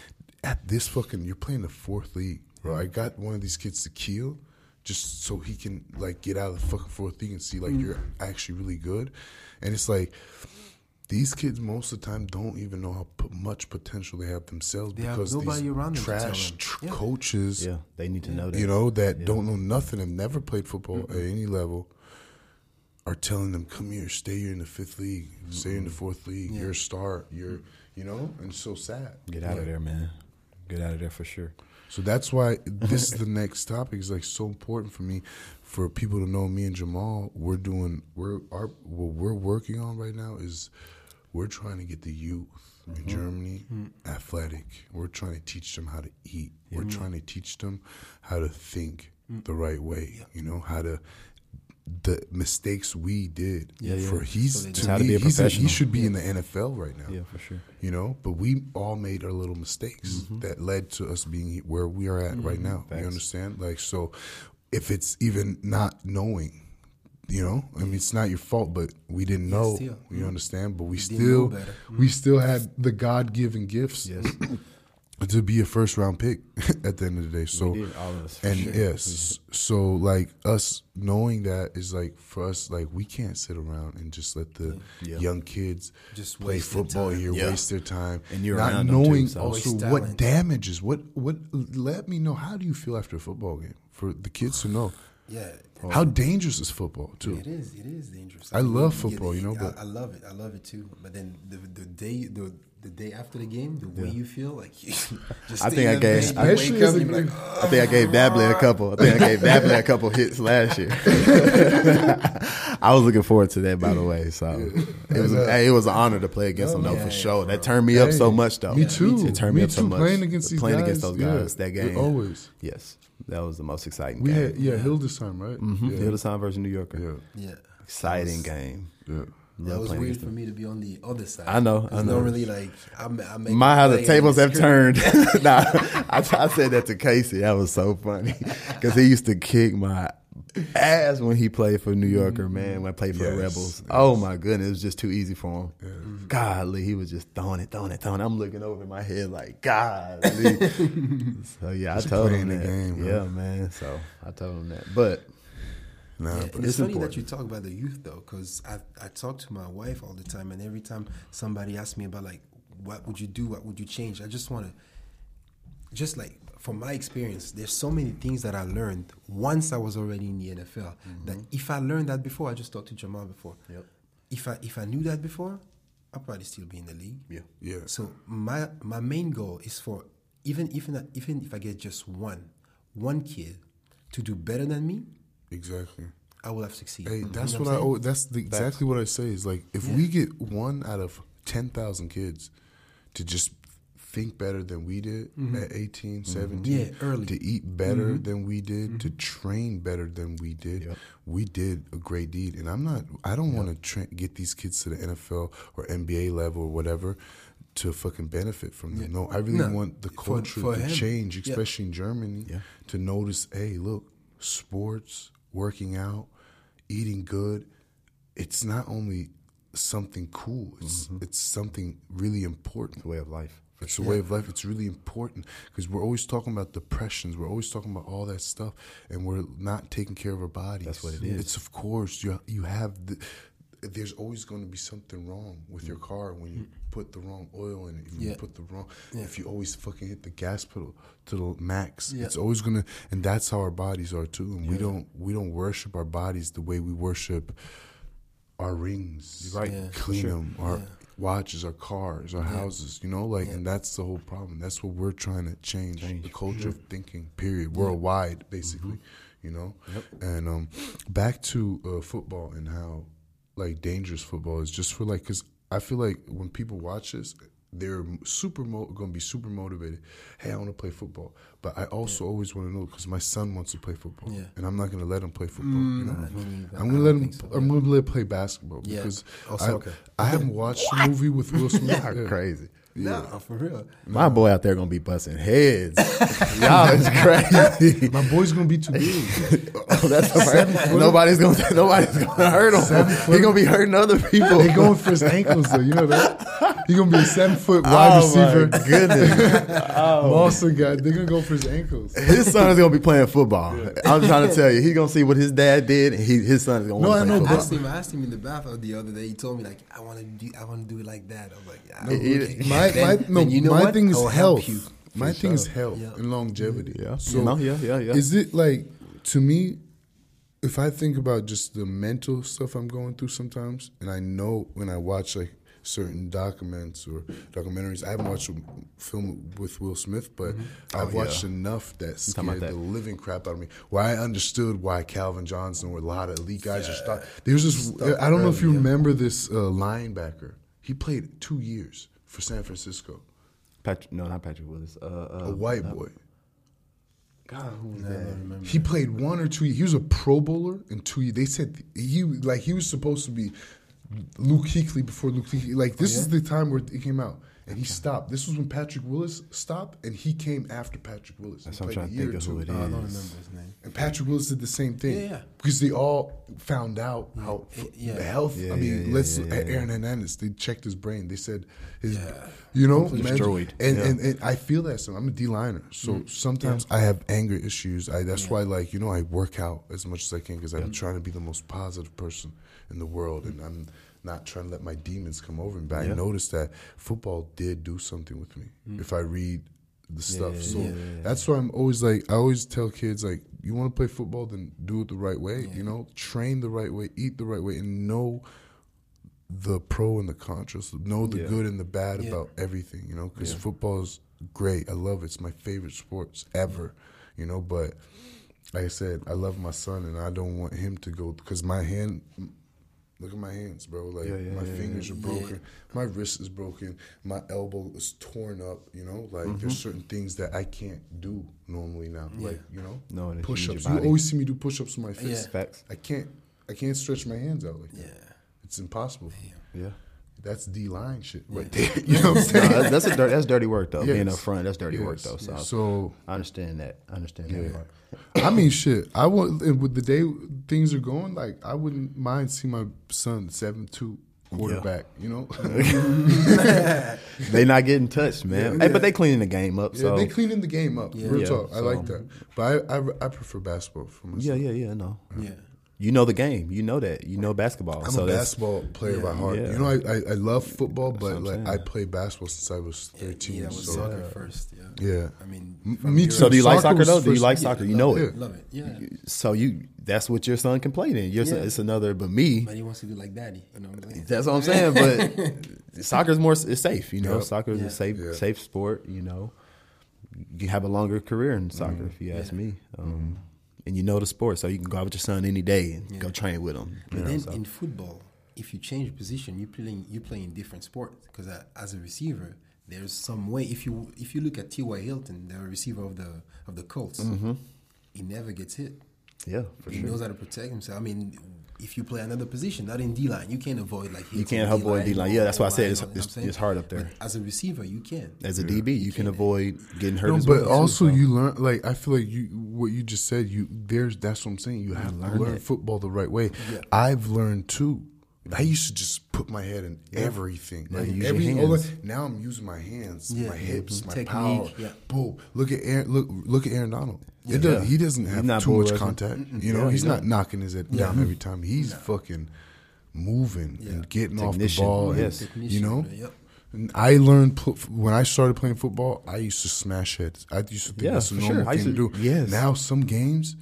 at this fucking, you're playing the fourth league, bro. I got one of these kids to kill just so he can like get out of the fucking fourth league and see like you're actually really good. And it's like these kids most of the time don't even know how p- much potential they have themselves They because nobody these around them to tell trash them. tr- Yeah. coaches Yeah, they need to know that. you know, that don't know nothing and never played football at any level are telling them, come here, stay here in the fifth league, stay in the fourth league, you're a star, you're, you know, and it's so sad. Get out of there, man. Get out of there for sure. So that's why this is the next topic is like so important for me, for people to know me and Jamal. We're doing we're our what we're working on right now is we're trying to get the youth in mm-hmm. Germany mm-hmm. athletic. We're trying to teach them how to eat. We're trying to teach them how to think mm. the right way. You know how to the mistakes we did. Yeah, yeah. For he's So to how to me, be a he's he should be in the NFL right now Yeah, for sure. you know but we all made our little mistakes mm-hmm. that led to us being where we are at right mm-hmm. now Facts. you understand like so if it's even not knowing you know i mean it's not your fault but we didn't know still. you mm-hmm. understand but we didn't still we still had the god-given gifts Yes. to be a first round pick at the end of the day so did, all of us, and sure. yes so like us knowing that is like for us like we can't sit around and just let the Yeah. young kids Just play football here Yeah. waste their time And you're not them too, knowing so- also what damages what what let me know how do you feel after a football game for the kids to know Yeah. how dangerous is football too It is. It is dangerous. I love get football, it. you know, I- I, love it. I love it too. But then the the day the the day after the game, the way Yeah. you feel, like you just I think I gave- bed, you Especially wake up, a like, good- I think I gave Dablé a couple. I think I gave Dablé a couple hits last year. I was looking forward to that, by the way. So it was hey, it was an honor to play against them, though, yeah, for yeah, sure. That turned me up so much, though. me too It turned me, me up so too much. playing against these playing guys against those yeah, guys that game. always Yes, that was the most exciting we game. had yeah Hildesheim right mm-hmm. yeah. Hildesheim versus New Yorker. yeah yeah. Exciting game. yeah That was weird for me to be on the other side. I know, I know. Normally, like I'm, I make My how the tables have turned. nah, I, I said that to Casey. That was so funny because he used to kick my ass when he played for New Yorker. Mm. Man, when I played for the Rebels. yes. Oh my goodness, it was just too easy for him. Mm-hmm. Godly, he was just throwing it, throwing it, throwing. it. I'm looking over my head like, godly. so yeah, Just I told him that. game, yeah, man. So I told him that, but nah Yeah, but and it's, it's funny that you talk about the youth though, because I I talk to my wife all the time, and every time somebody asks me about like what would you do, what would you change, I just want to, just like from my experience, there's so many things that I learned once I was already in the NFL that mm-hmm. if I learned that before, I just talked to Jamal before. Yep. If I if I knew that before, I'd probably still be in the league. yeah, yeah So my my main goal is for even even even if I get just one one kid to do better than me, exactly I will have succeeded. Hey, You know that's what I. That's the, exactly what I say. Is like if we get one out of ten thousand kids to just think better than we did at 18, 17, Mm-hmm. Yeah, early. Mm-hmm. to eat better than we did, to train better than we did, Yep. we did a great deed. And I'm not. I don't want to tra- get these kids to the NFL or NBA level or whatever. To fucking benefit from them. No, I really No. want the culture for to him. change, Yeah. especially in Germany, Yeah. to notice, hey, look, sports, working out, eating good, it's not only something cool, it's mm-hmm. it's something really important. it's a way of life. It's a way of life. It's really important because we're always talking about depressions. We're always talking about all that stuff, and we're not taking care of our bodies. That's what it is. It's of course you you have the. There's always going to be something wrong with your car when you put the wrong oil in it. If you Yeah. put the wrong, yeah. if you always fucking hit the gas pedal to the max, Yeah. it's always gonna. And that's how our bodies are too. And we don't we don't worship our bodies the way we worship our rings. Right. Clean Sure. them. Our watches, our cars, our houses. You know, like, and that's the whole problem. That's what we're trying to change, change. the culture of thinking. Period. Worldwide, basically. You know, Yep. and um, back to uh, football and how like dangerous football is. Just for like, because I feel like when people watch this. They're super mo- going to be super motivated. Hey, I want to play football, but I also always want to know because my son wants to play football, Yeah. and I'm not going to let him play football. you know? I mean, I'm gonna let him. so, I'm gonna let him play basketball Yeah. because Oh, I, soccer. I haven't watched the movie with Will Smith. Y'all Yeah. crazy. Nah, for real. My boy out there gonna be busting heads. Y'all is crazy. My boy's gonna be too big. Oh, that's nobody's gonna nobody's gonna hurt him. He's gonna be hurting other people. They going for his ankles though. You know that. He's gonna be a seven foot wide oh receiver. my goodness. Oh. Boston guy. They're gonna go for his ankles. His son is gonna be playing football. I'm trying to tell you, he's gonna see what his dad did. And he, his son is gonna No, want I to know, play I but- asked him. I asked him in the bathroom the other day. He told me like, I want to do. I want to do it like that. I was like, yeah. He- okay. My, Then- my, no, you know my what? thing is I'll help health. you. My For thing is health Yeah. and longevity. Yeah. So You know, yeah, yeah, yeah. Is it like to me? If I think about just the mental stuff I'm going through sometimes, and I know when I watch like certain documents or documentaries, I haven't watched a film with Will Smith, but I've Oh, watched yeah. enough that scared the living crap out of me. Where I understood why Calvin Johnson or a lot of elite guys are stuck. There's this. I don't know if you remember this uh, linebacker. He played two years for San Francisco. Patrick? No, not Patrick Willis. Uh, uh, A white boy. God, who was don't. He played one or two. He was a Pro Bowler in two years. They said he like he was supposed to be Luke Kuechly before Luke Kuechly. Like this oh, is the time where it came out and he stopped. This was when Patrick Willis stopped, and he came after Patrick Willis. That's He what I'm trying to think of who it is. I don't remember his name. And Patrick Willis did the same thing. Yeah, yeah. Because they all found out how Yeah, yeah. the health. Yeah, I mean, yeah, yeah, let's yeah, yeah, Aaron Hernandez. They checked his brain. They said his, Yeah. you know, destroyed. And, Yeah. and and I feel that. So I'm a D liner. So mm. sometimes I have anger issues. I that's why like you know I work out as much as I can because I'm trying to be the most positive person in the world, and I'm not trying to let my demons come over me. But I noticed that football did do something with me. Mm. If I read the stuff, yeah, so yeah, yeah, yeah. that's why I'm always like I always tell kids like you want to play football, then do it the right way. You know, train the right way, eat the right way, and know the pro and the contras. Know the Yeah. good and the bad Yeah. about everything. You know, because Yeah. football is great. I love it. It's my favorite sports ever. You know, but like I said, I love my son, and I don't want him to go because my hand. Look at my hands, bro. Like Yeah, yeah, my yeah, fingers are broken. My wrist is broken. My elbow is torn up. You know, like Mm-hmm. there's certain things that I can't do normally now. Like you know, No, push-ups. You always see me do push ups with my fist. Yeah. I can't. I can't stretch my hands out like that. Yeah. It's impossible. Yeah. That's D line shit right there. You know what I'm No, saying? that's, that's a dirt, that's dirty work though. Being Yes. up front, that's dirty work though. So, So I understand that. I understand that part. I mean, shit. I want with the day things are going. Like, I wouldn't mind see my son seven two quarterback. You know, They not getting touched, man. Hey, but they cleaning the game up. yeah, So they cleaning the game up. Yeah. Real Yeah, talk. I like that, but I, I I prefer basketball for myself. yeah, yeah, yeah. No, Yeah. You know the game. You know that. You know basketball. I'm so a that's basketball player by Yeah. heart. Yeah. You know, I, I, I love football, but I'm like saying. I played basketball since I was 13. Yeah, that was so soccer first. Yeah. yeah, I mean, M- me too. So do you like Soccer soccer though? Do you first- like Yeah, soccer? You know it. it. Love it. Yeah. So you that's what your son can play then. Your son, it's another. But me, But he wants to do like daddy. You know what I'm saying? that's what I'm saying. But soccer's more it's safe. You know, Yep. soccer is Yeah. a safe Yeah. safe sport. You know, you have a longer career in soccer Mm-hmm. if you ask Yeah. me. Um, And you know the sport, so you can go out with your son any day and Yeah. go train with him. But know, then so. in football, if you change position, you playing you playing different sports. Because uh, as a receiver, there's some way. If you if you look at T.Y. Hilton, the receiver of the of the Colts, he never gets hit. yeah, Mm-hmm. for he sure. knows how to protect himself. I mean, if you play another position, not in D line, you can't avoid like You can't on avoid D-line. Yeah, that's why I said it's- you know it's- it's hard up there. But as a receiver, you can. As a DB, you can avoid getting hurt. No, as but well, too, also so. you learn like I feel like you what you just said. You there's that's what I'm saying. You have to learn learn it. football the right way. Yeah. I've learned too. I used to just put my head in everything. Like use your every all the- now I'm using my hands, Yeah. my hips, Mhm. my Technique, power. yeah. Boom. Look at Aaron. Look look at Aaron Donald. Yeah. Does, Yeah. he doesn't have too much contact. You know, Yeah, he's he not knocking his head down every time. He's fucking moving and getting off the Technician, ball. and, yes. you know. Yep. And I learned when I started playing football. I used to smash heads. I used to think Yeah, that's a normal sure. Thing to do. yes. Now some games,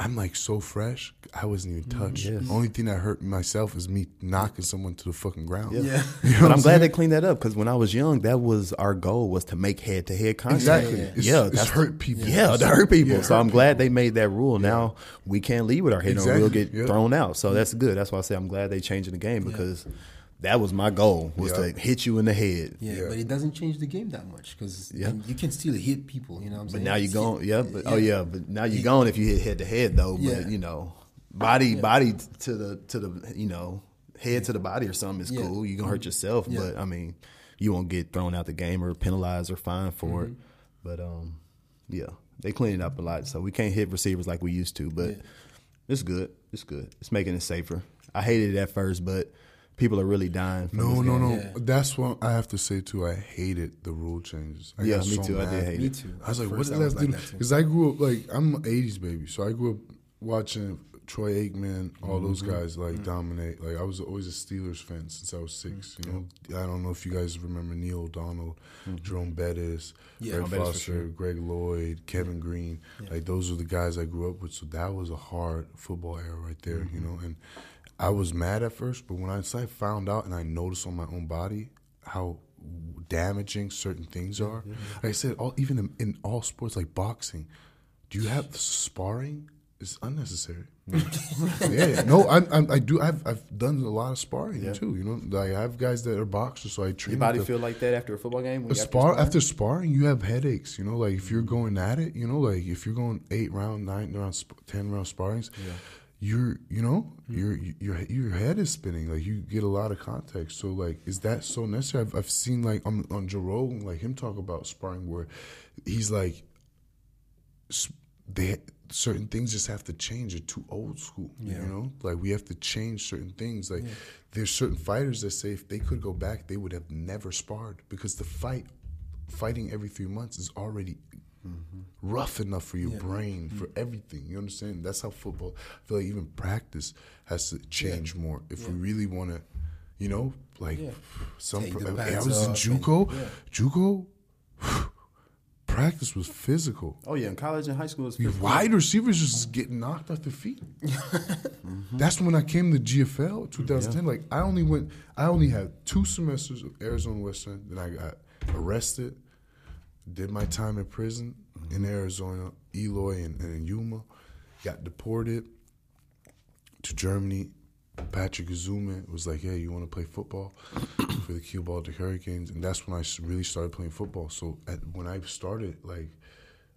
I'm like so fresh. I wasn't even mm-hmm. touched. Yes. Only thing that hurt myself is me knocking someone to the fucking ground. Yeah. Yeah. You know but what I'm glad they cleaned that up because when I was young, that was our goal was to make head to head contact. Exactly. Yeah, It's, yeah, it's that's- hurt people. Yeah, to hurt people. Yeah, so hurt I'm glad they made that rule. Now we can't leave with our head on. We'll get yeah. thrown out. So that's good. That's why I say I'm glad they changing the game because that was my goal was Yeah. to hit you in the head. Yeah, Yeah. but it doesn't change the game that much because Yeah. you can still hit people. You know what I'm saying? But saying? now you're Still- going, yeah, but oh yeah, but now you're going if you hit head to head though. But Yeah. you know, body body to the to the you know head to the body or something is Yeah. cool. You gonna hurt yourself, Yeah. but I mean, you won't get thrown out the game or penalized or fined for Mm-hmm. it. But um, yeah, they cleaned it up a lot, so we can't hit receivers like we used to. But Yeah. it's good. It's good. It's making it safer. I hated it at first, but people are really dying. From No, this no, game. no. Yeah. That's what I have to say too. I hated the rule changes. I Yeah, me so too. I did mad. hate Me it. too. I was At like, what first, does I that like do? Because I grew up like I'm an '80s baby, so I grew up watching Troy Aikman, all those Mm-hmm. guys like dominate. Like I was always a Steelers fan since I was 6 You know, I don't know if you guys remember Neil O'Donnell, Jerome Bettis, Mm-hmm. Yeah, Greg Foster, sure. Greg Lloyd, Kevin Greene. Like those are the guys I grew up with. So that was a hard football era right there. Mm-hmm. You know, and I was mad at first, but when I, I found out and I noticed on my own body how damaging certain things mm-hmm. are. Mm-hmm. Like I said, all even in, in all sports like boxing, do you have sparring? It's unnecessary. yeah, no, I, I, I do. I've I've done a lot of sparring Yeah. too. You know, like I have guys that are boxers, so I train. Your body them. feel like that after a football game? When A you spar after after sparring, you have headaches. You know, like if you're mm-hmm. going at it, you know, like if you're going eight round, nine round, sp- ten round sparrings, you're, you know, mm-hmm. your your your head is spinning. Like you get a lot of context. So like, is that so necessary? I've, I've seen like on on Joe Rogan, like him talk about sparring where he's like, they certain things just have to change. They're too old school. Yeah. You know, like we have to change certain things. Like there's certain fighters that say if they could go back, they would have never sparred because the fight, fighting every three months is already Mm-hmm. rough enough for your brain for mm-hmm. everything. You understand? That's how football. I feel like even practice has to change more if we really want to. You know, like Yeah. some. Pro- I was in off and- JUCO. yeah. JUCO. Practice was physical. Oh yeah, in college and high school, The physical. wide receivers just getting knocked off their feet. Mm-hmm. That's when I came to GFL 2010. Like I only went, I only had two semesters of Arizona Western. Then I got arrested, did my time in prison mm-hmm. in Arizona, Eloy and, and in Yuma, got deported to Germany. Patrick Esume was like, "Hey, you want to play football for the Kiel Baltic Hurricanes?" And that's when I really started playing football. So at, when I started, like,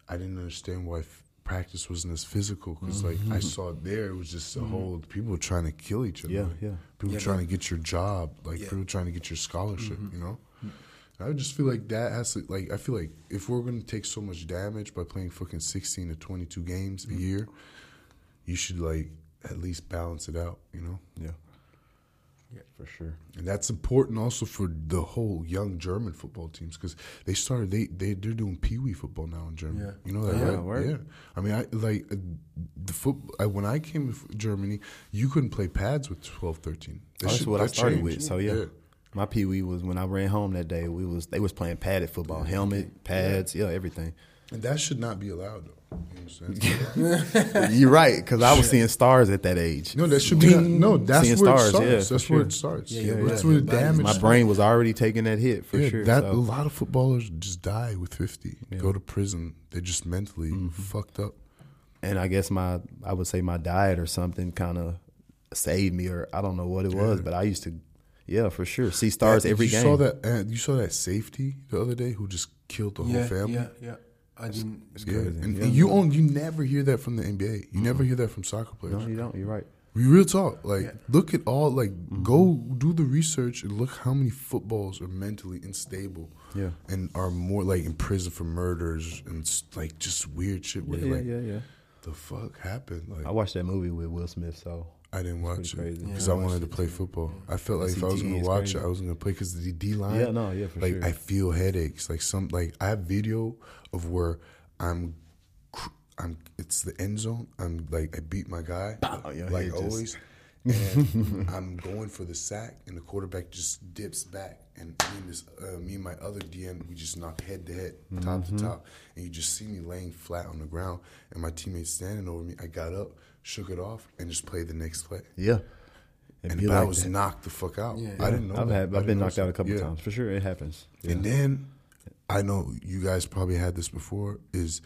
I didn't understand why f- practice wasn't as physical because, like, mm-hmm. I saw it there. It was just a mm-hmm. whole people were trying to kill each other. Yeah, like, yeah. People Yeah, trying man. to get your job, like Yeah. people trying to get your scholarship. You know. I just feel like that has to like I feel like if we're gonna take so much damage by playing fucking sixteen to twenty two games a year, you should like at least balance it out, you know? Yeah, yeah, for sure. And that's important also for the whole young German football teams because they started they they they're doing pee wee football now in Germany. Yeah. You know that, Yeah, right? Yeah. I mean, I like uh, the foot. I, when I came to Germany, you couldn't play pads with 12, 13. That Oh, that's shit- what I that started changed. with. So yeah. My pee wee was when I ran home that day. We was they was playing padded football, helmet, pads, yeah, everything. and that should not be allowed though. You understand? You're right, because I was seeing stars at that age. No, that should be no. That's Seeing where stars, it starts. yeah, for that's where it starts. Yeah, Yeah, yeah, that's where the damage. My brain was already taking that hit for sure. that so. a lot of footballers just die with fifty. Go to prison. They're just mentally Mm-hmm. fucked up. and I guess my I would say my diet or something kind of saved me, or I don't know what it was, but I used to, yeah, for sure, see stars Yeah, every you game. Saw that? Uh, you saw that safety the other day who just killed the whole family. yeah, yeah. I didn't. Yeah, crazy. and, Yeah. and you own, you never hear that from the NBA. You never hear that from soccer players. no, you don't. You're right. We real talk. Like, Yeah. look at all. Like, Mm-hmm. go do the research and look how many footballs are mentally unstable. Yeah. and are more like in prison for murders and s- like just weird shit. Where Yeah, you're like, yeah, yeah. the fuck happened? Like, I watched that movie with Will Smith, so I didn't watch it because Yeah, I I wanted to play football. I felt like if I was going to watch crazy. it, I was going to play because the D line. Yeah, no, yeah, for like sure. I feel headaches. Like some, like I have video of where I'm, cr- I'm. It's the end zone. I'm like I beat my guy, Pow, your like just- always. and I'm going for the sack, and the quarterback just dips back, and me and this, uh, me and my other DN, we just knock head to head, top Mm-hmm. to top, and you just see me laying flat on the ground, and my teammates standing over me. I got up, shook it off, and just played the next play. yeah. It'd And be but I like was that. knocked the fuck out. Yeah, I didn't know. I've that. had I I've been knocked out a couple yeah. times for sure. It happens. Yeah. And then I know you guys probably had this before. Is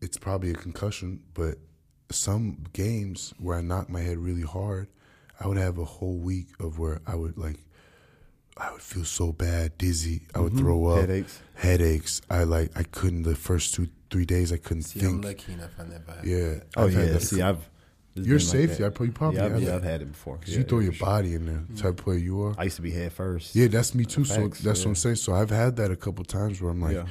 it's probably a concussion, but some games where I knocked my head really hard, I would have a whole week of where I would like. I would feel so bad, dizzy. I would throw up, Mm-hmm. Headaches. Headaches. I like. I couldn't. The first two, three days, I couldn't See, I'm think. lucky enough. I never. Had Yeah. Oh I've had yeah. that See, I've It's Your like safety, that. I probably probably yeah, I've, have yeah. I've had it before. 'Cause Yeah, you throw yeah, your sure. body in there, type of player you are. I used to be head first. Yeah, that's me too. So that's what. I'm saying. So I've had that a couple times where I'm like,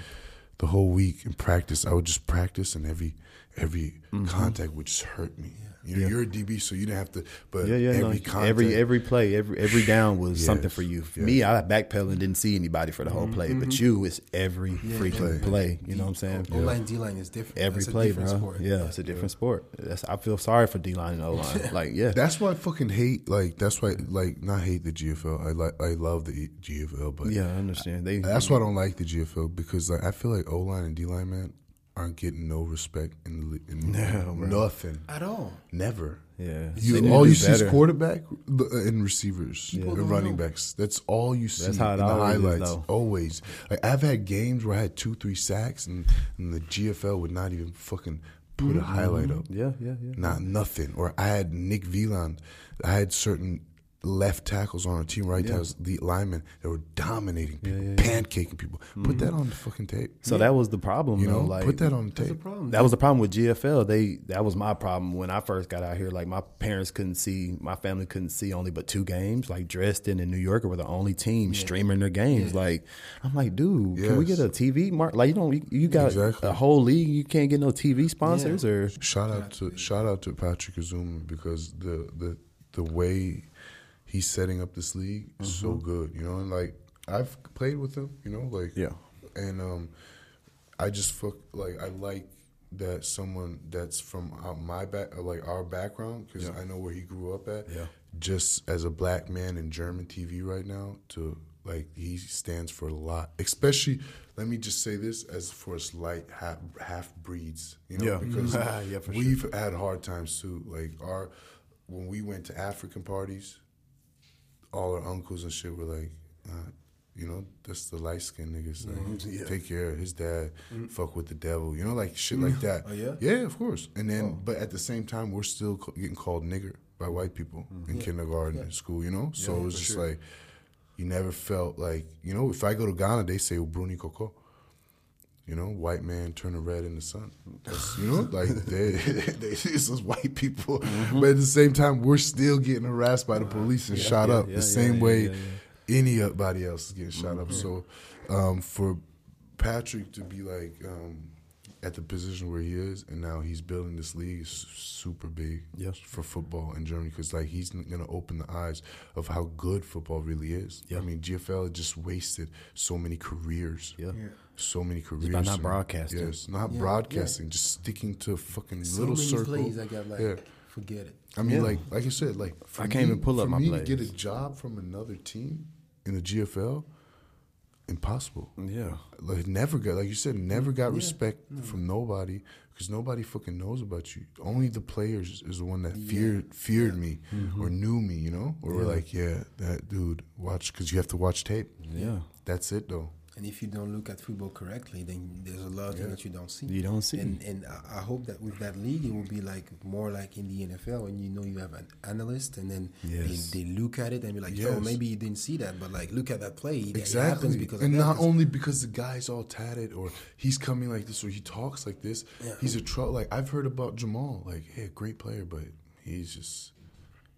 the whole week in practice, I would just practice, and every every Mm-hmm. contact would just hurt me. You know, you're a DB, so you didn't have to. But Yeah, yeah, every no, contact, every every play, every every down was Yes, something for you. For yes. me, I backpedaled and didn't see anybody for the whole mm-hmm. play, but mm-hmm. you, it's every freaking yeah. play. You know what I'm saying? O line, D line is different. Every That's a play, different bro. sport. Yeah, it's a different sport. That's I feel sorry for D line and O line. Like, yeah, That's why I fucking hate. Like that's why, like, not hate the GFL. I like, I love the GFL, but yeah, I understand. They that's why I don't like the GFL because like I feel like O line and D line man aren't getting no respect in the li- in No, nothing. At all. Never. yeah. You all do you see is quarterback uh, and receivers People and running know. backs. That's all you see That's how it in the always is, highlights. Always. Like I've had games where I had two, three sacks, and, and the GFL would not even fucking put a highlight up. Yeah, yeah, yeah. Not nothing. Or I had Nick Wieland. I had certain left tackles on our team, right tackles, the linemen that were dominating people, pancaking people. Put that on the fucking tape. So that was the problem, You know, though. Like, put that on the That's the tape. problem. That was the problem with GFL. They that was my problem when I first got out here. Like my parents couldn't see, my family couldn't see only but two games. Like Dresden and New Yorker were the only teams streaming their games. Like I'm like, dude, can we get a TV mark? Like you don't, you, you got Exactly. a whole league, you can't get no TV sponsors or Shout out to shout out to Patrick Esume because the the the way he's setting up this league is so good. You know, and like I've played with him. You know, like Yeah. and um, I just fuck like I like that someone that's from our, my back like our background because I know where he grew up at. Yeah. Just as a black man in German TV right now to like he stands for a lot, especially. Let me just say this as for us light half, half breeds, you know, Yeah. because Yeah, we've had hard times too. Like our when we went to African parties, all our uncles and shit were like, uh, you know, that's the light skinned niggas. Like, Mm-hmm. Take care of his dad, fuck with the devil, you know, like shit like that. Oh, yeah? Yeah, of course. And then, but at the same time, we're still getting called nigger by white people Mm-hmm. in kindergarten and school, you know? So it was just like, you never felt like, you know, if I go to Ghana, they say Bruni Coco. You know, white man turning red in the sun. That's, you know, like they, they it's those white people, but at the same time, we're still getting harassed by the police and shot yeah, up yeah, the yeah, same yeah, way yeah, yeah. anybody else is getting shot up. So, um, for Patrick to be like um, at the position where he is, and now he's building this league is super big Yeah. for football in Germany because like he's going to open the eyes of how good football really is. Yeah. I mean, GFL just wasted so many careers. Yeah. So many careers. by not broadcasting. Yes, not Yeah, broadcasting, just sticking to a fucking So little many circle. plays I got like, yeah. forget it. I mean, Yeah. like like I said, like for I can't me- even pull up for my me plays. to get a job from another team in the GFL, impossible. yeah. Like never got, like you said, never got respect from nobody because nobody fucking knows about you. Only the players is the one that feared feared me Mm-hmm. or knew me, you know, or were like, yeah, that dude, watch because you have to watch tape. Yeah. That's it though. And if you don't look at football correctly, then there's a lot of things that you don't see. You don't see. And and I hope that with that league, it will be like more like in the NFL, and you know you have an analyst, and then Yes. they, they look at it and be like, "Yo, Yes. maybe you didn't see that, but like look at that play. That- Exactly. because and not only because the guy's all tatted or he's coming like this or he talks like this. Yeah. He's a trouble. Like I've heard about Jamal. Like, hey, great player, but he's just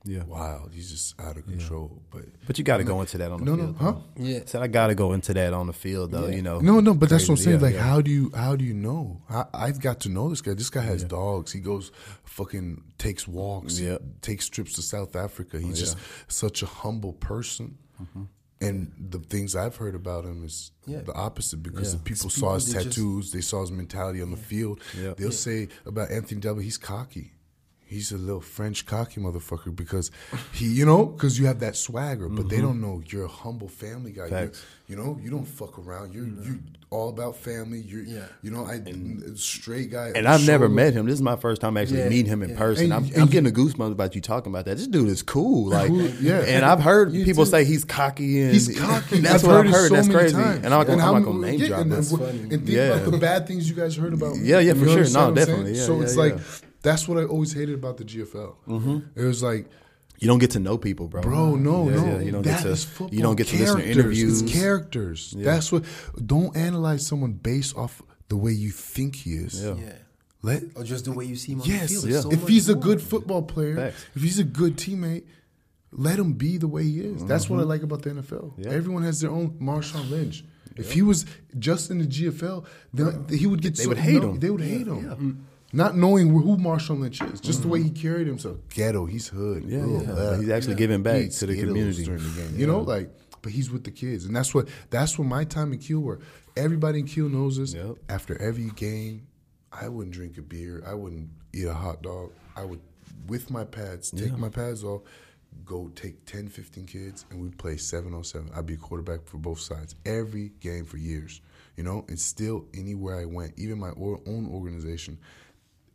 Yeah. wild. He's just out of control. But But you got to go into that on the no, no, field. huh? though. Yeah. So I got to go into that on the field, though. You know. No, no, but that's what I'm saying. Yeah, like, yeah. how do you how do you know? I, I've got to know this guy. This guy has dogs. He goes, fucking takes walks. Yeah. Takes trips to South Africa. He's oh, Yeah. just such a humble person. Mm-hmm. And the things I've heard about him is Yeah. the opposite because Yeah. the people It's saw his they just- tattoos, they saw his mentality on the field. Yeah. They'll say about Anthony W. He's cocky. He's a little French cocky motherfucker because he, you know, because you have that swagger, but they mm-hmm. don't know you're a humble family guy. You're, you know, you don't fuck around. You're mm-hmm. you all about family. You're, Yeah. you know, I straight guy. And I've never met him. This is my first time actually Yeah, meeting him in yeah. person. And- I'm, and I'm you- getting a goosebumps about you talking about that. This dude is cool. Like, Cool, yeah. And I've heard You people say he's cocky and He's cocky. That's I've what heard I've heard. so That's crazy. times. And I'm not gonna, I'm not gonna name yeah, drop and, and, funny. and think about the bad things you guys heard about. me. Yeah, yeah, for sure. No, I'm definitely. So it's like that's what I always hated about the GFL. Mm-hmm. It was like. You don't get to know people, bro. Bro, no, Yeah, no. yeah, you don't That get to. is football. You don't get to listen to Characters. interviews. It's characters. That's what. Don't analyze someone based off the way you think he is. Yeah. yeah, let Or just the way you see him on yes, the field. is so if much he's a good football player, Facts. if he's a good teammate, let him be the way he is. That's Mm-hmm. what I like about the NFL. Yeah. Everyone has their own Marshawn Lynch. If he was just in the GFL, then he would get. They so, would hate no, him. They would hate him. Not knowing who Marshawn Lynch is, just the way he carried himself, ghetto. He's hood. Yeah, yeah. He's actually giving back He eats to the community. during the game. You know, like, but he's with the kids, and that's what that's what my time in Kiel were. Everybody in Kiel knows this. Yep. After every game, I wouldn't drink a beer. I wouldn't eat a hot dog. I would, with my pads, take Yeah. my pads off, go take 10, 15 kids, and we'd play 7 on 7. I'd be a quarterback for both sides. Every game for years, you know? And still, anywhere I went, even my or, own organization,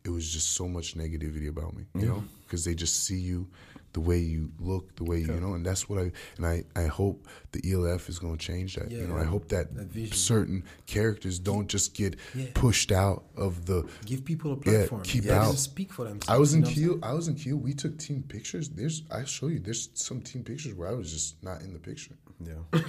it was just so much negativity about me, you know? Mm-hmm. Because they just see you the way you look, the way you, you know? And that's what I, and I, I hope the ELF is going to change that. you Yeah. know, I hope that, That certain characters don't just get Yeah. pushed out of the Give people a Yeah, platform. keep yeah, out. Just speak for themselves. I was in you Kiel. I was in Kiel. We took team pictures. There's, I show you. There's some team pictures where I was just not in the picture. Yeah.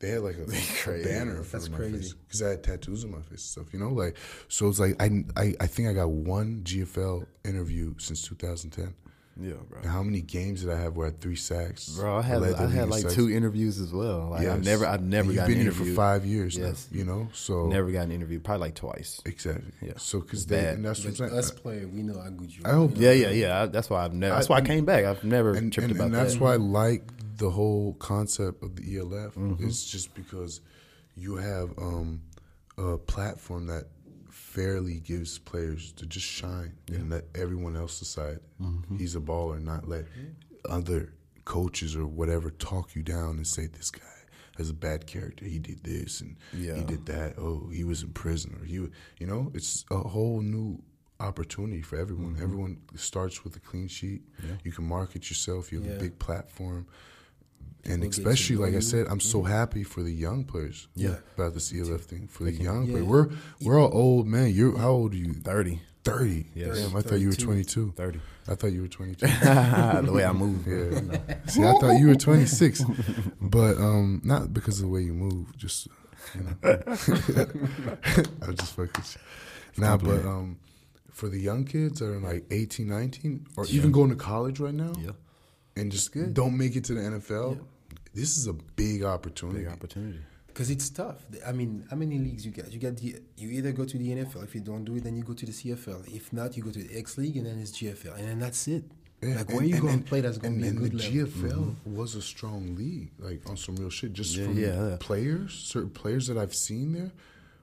They had like a, a banner in front That's of my crazy. face because I had tattoos on my face and stuff. You know, like so. It's like I, I, I think I got one GFL interview since 2010. Yeah, bro. And how many games did I have where I had three sacks? Bro, I had led I had like sacks? two interviews as well. Like I've never I've never gotten You've been here for five years Yes. now. You know, so Never got an interview. Probably like twice. exactly. Yeah. So because It's they bad. and that's what saying? I'm But saying. us players, we know how good you I hope- you? Yeah, yeah, yeah. That's why I've never. That's why I came back. I've never and, tripped and, about and that's that. why I like the whole concept of the ELF. Mm-hmm. It's just because you have um, a platform that fairly gives players to just shine and let everyone else decide Mm-hmm. he's a baller, not let other coaches or whatever talk you down and say this guy has a bad character. He did this and Yeah. he did that. Oh, he was in prison or he, you know, it's a whole new opportunity for everyone. Mm-hmm. Everyone starts with a clean sheet. You can market yourself. You have a big platform. And get to especially, know like I said, I'm so happy for the young players. Yeah. about the ELF thing for the young Yeah. players. We're we're all old man. You're how old are you? thirty. Thirty. Yes. Damn, I thought you were 22. Thirty. I thought you were 22. the way I move. Yeah. See, I thought you were 26, but um, not because of the way you move. Just you know, I was just fucking. with you. Nah, but um, for the young kids that are like 18, 19, or even going to college right now, Yeah. And just don't make it to the NFL, this is a big opportunity. Big opportunity. Because it's tough. I mean, how many leagues you get? You get the you either go to the NFL. If you don't do it, then you go to the CFL. If not, you go to the X League, and then it's GFL, and then that's it. Yeah, like where are you going to play? That's going to be a good the level. GFL mm-hmm. was a strong league, like on some real shit. Just Yeah, from yeah, yeah. players, certain players that I've seen there,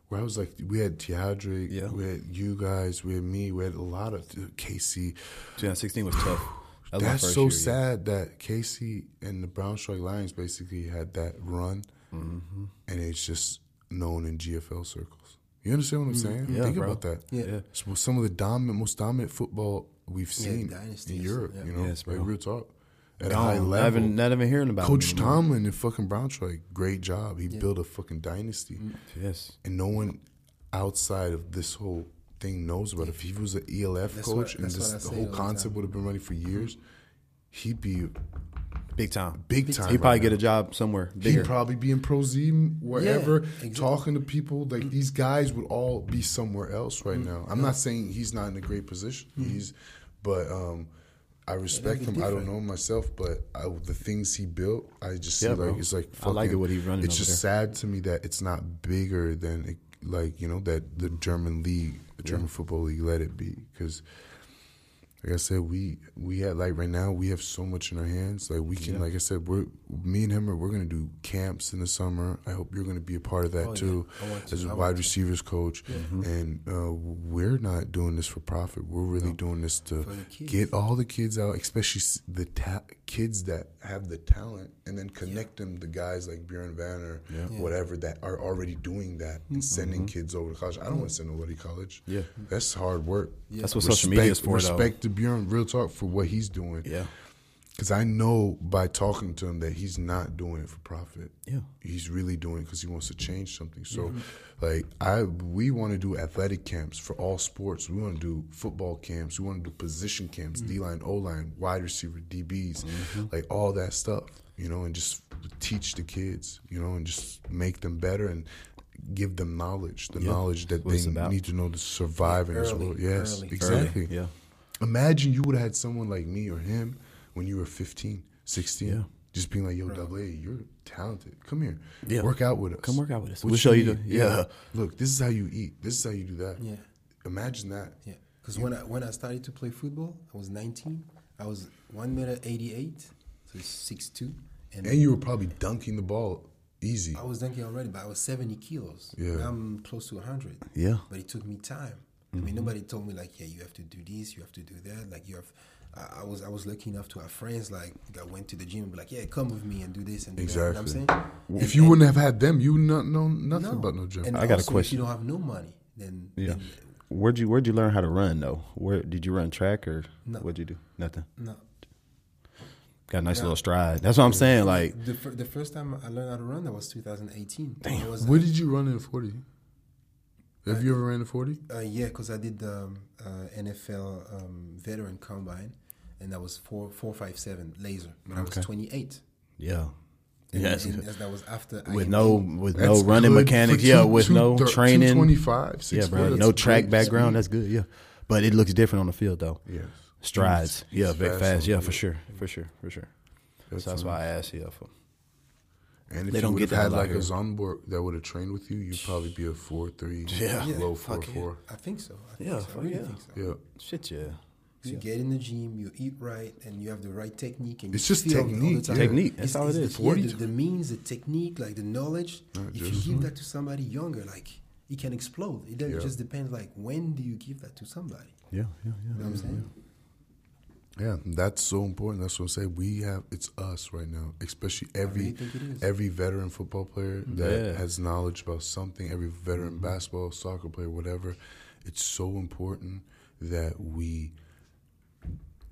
where I was like, we had Thiadric, Yeah. we had you guys, we had me, we had a lot of KC. 2016 was tough. That That's so year, yeah. sad that Casey and the Braunschweig Lions basically had that run, Mm-hmm. and it's just known in GFL circles. You understand what I'm saying? Yeah, Think bro. about that. Yeah. Yeah. It's some of the dominant, most dominant football we've Yeah, seen in Europe. yeah. You know, Yes, like bro. real talk. At a Gone. high Not level, even, not even hearing about Coach him anymore. Tomlin in fucking Braunschweig, great job. He built a fucking dynasty, Yes. and no one outside of this whole thing knows about. If he was an ELF That's coach what- and this, the whole concept would have been running for years, he'd be Big time. big time. He'd probably right get a job somewhere bigger. He'd probably be in Pro Z wherever, exactly. talking to people. Like these guys would all be somewhere else right Mm-hmm. now. I'm not saying he's not in a great position. He's, but um, I respect be him. I don't know him myself, but I, the things he built, I just see Yeah, like bro. it's like I like it what he's running It's over just there. sad to me that it's not bigger than it, like you know that the German league, the German football league, let it be because. Like I said, we we had like right now we have so much in our hands. Like we can, like I said, we're me and him are we're gonna do camps in the summer. I hope you're gonna be a part of that Oh, too, I want to. as I a want wide to. receivers coach. And uh, we're not doing this for profit. We're really doing this to For the kids. get all the kids out, especially the ta- kids that have the talent, and then connect them to guys like Bjorn Werner or whatever that are already doing that and mm-hmm. sending kids over to college. I don't want to send nobody to college. Yeah. that's hard work. That's what social media is for, though. Respect to Bjorn, real talk for what he's doing. Yeah. Because I know by talking to him that he's not doing it for profit. Yeah. He's really doing it because he wants to change something. So, mm-hmm. like, I we want to do athletic camps for all sports. We want to do football camps. We want to do position camps, mm. D line, O line, wide receiver, DBs, mm-hmm. like all that stuff, you know, and just teach the kids, you know, and just make them better and give them knowledge, the Yeah. knowledge that What they about. need to know to survive in this world. Yes, early. exactly. Yeah. Imagine you would have had someone like me or him when you were 15, 16. Yeah. Just being like, yo, double A, you're talented. Come here. Yeah. Work out with us. Come work out with us. What We'll show you need? the- yeah. Look, this is how you eat. This is how you do that. Yeah. Imagine that. Yeah, because when I when I started to play football, I was 19. I was one meter 88, so six two, and, And you were probably dunking the ball easy. I was dunking already, but I was 70 kilos. Yeah. Now I'm close to 100. Yeah. but it took me time. I mean, mm-hmm. nobody told me like, yeah, you have to do this, you have to do that. Like you have, I, I was I was lucky enough to have friends like that went to the gym and be like, yeah, come with me and do this and do Exactly. that. You know what I'm saying? if you wouldn't have had them, you would not know nothing No. about no gym. And I got a also, If question. you don't have no money, then Yeah. then Where'd you Where'd you learn how to run though? Where did you run track or No. what'd you do? Nothing. no. Got a nice No. little stride. That's what I'm saying. Like the, fir- the first time I learned how to run, that was 2018. Damn. It was, What did you run in 40? Have you ever ran a 40? Uh, yeah, because I did the um, uh, NFL um, veteran combine, and that was four four five seven laser. But I Okay. was twenty eight. yeah. And, Yes. and that was after With IMG. no with That's no running mechanics. for Yeah, with two no thir- training. 225, Yeah, bro. No track great background. speed. That's good. Yeah, but it looks different on the field though. Yes. Strides. He's- yeah, he's very fast fast. Yeah, for sure, for sure, for sure. That's so that's why I asked you. For, And if They you don't would get have had that out like a here. That would have trained with you, you'd probably be a four three, Yeah. low Yeah, four fuck four. I think so. I think Yeah, so. I fuck really yeah. think so. Yeah. shit, yeah. You get in the gym, you eat right, and you have the right technique. And It's you just feel all the technique, time. yeah. Technique, that's It's- all it's the- yeah, the, the means, the technique, like the knowledge. Not if you just- give that to somebody younger, like it can explode. It, doesn't- Yeah. just depends. Like when do you give that to somebody? Yeah, yeah, yeah. You know what I'm saying? Yeah, that's so important. That's what I'm saying. We have it's us right now, especially every really think it is. every veteran football player that Yeah. has knowledge about something. Every veteran mm-hmm. basketball, soccer player, whatever. It's so important that we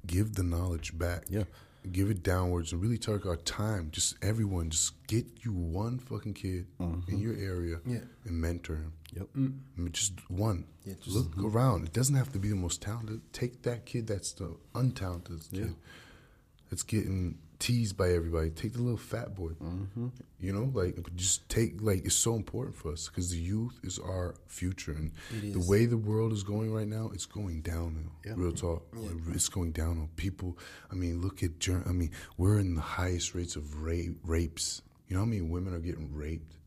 give the knowledge back. Yeah. Give it downwards and really take our time. Just everyone, just get you one fucking kid in mm-hmm. your area Yeah. and mentor him. Yep. Mm. I mean, just one. Yeah, just- Look mm-hmm. around. It doesn't have to be the most talented. Take that kid that's the untalented kid. Yeah. That's getting teased by everybody. Take the little fat boy. Mm-hmm. You know, like just take like it's so important for us because the youth is our future, and the way the world is going right now, it's going downhill. Yeah. Real talk, it's going downhill. People, I mean, look at. I mean, we're in the highest rates of rape, rapes. You know how many women are getting raped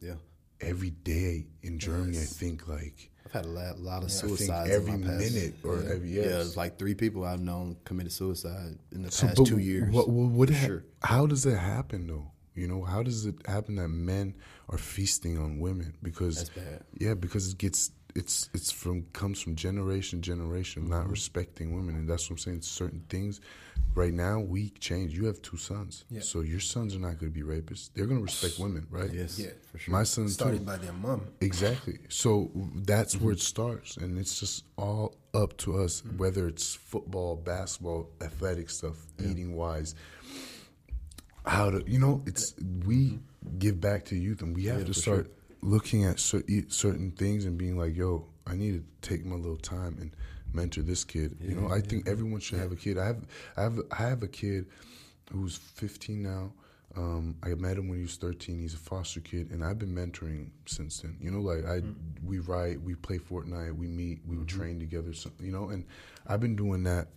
Yeah. every day in Germany? I think like had a lot, lot of think suicides every in my past. minute or yeah. every- yeah, it's like three people I've known committed suicide in the So, past two years. What, what, what ha- Sure. How does that happen though? You know, how does it happen that men are feasting on women? Because That's bad. Yeah, because it gets it's it's from comes from generation to generation Mm-hmm. not respecting women, and that's what I'm saying. Certain things, right now we change. You have two sons, Yeah. so your sons are not going to be rapists. They're going to respect women, right? Yes, Yeah. for sure. My son Started too. by their mom. Exactly. So that's Mm-hmm. where it starts, and it's just all up to us, Mm-hmm. whether it's football, basketball, athletic stuff, eating wise. How to, you know, it's we give back to youth, and we have Yeah, to for start looking at cer- e- certain things and being like, "Yo, I need to take my little time and mentor this kid." you know, I think everyone should have a kid. I have, I have, I have a kid who's 15 now. Um, I met him when he was 13. He's a foster kid, and I've been mentoring since then. You know, like I, we write, we play Fortnite, we meet, we would train together. So, you know, and I've been doing that.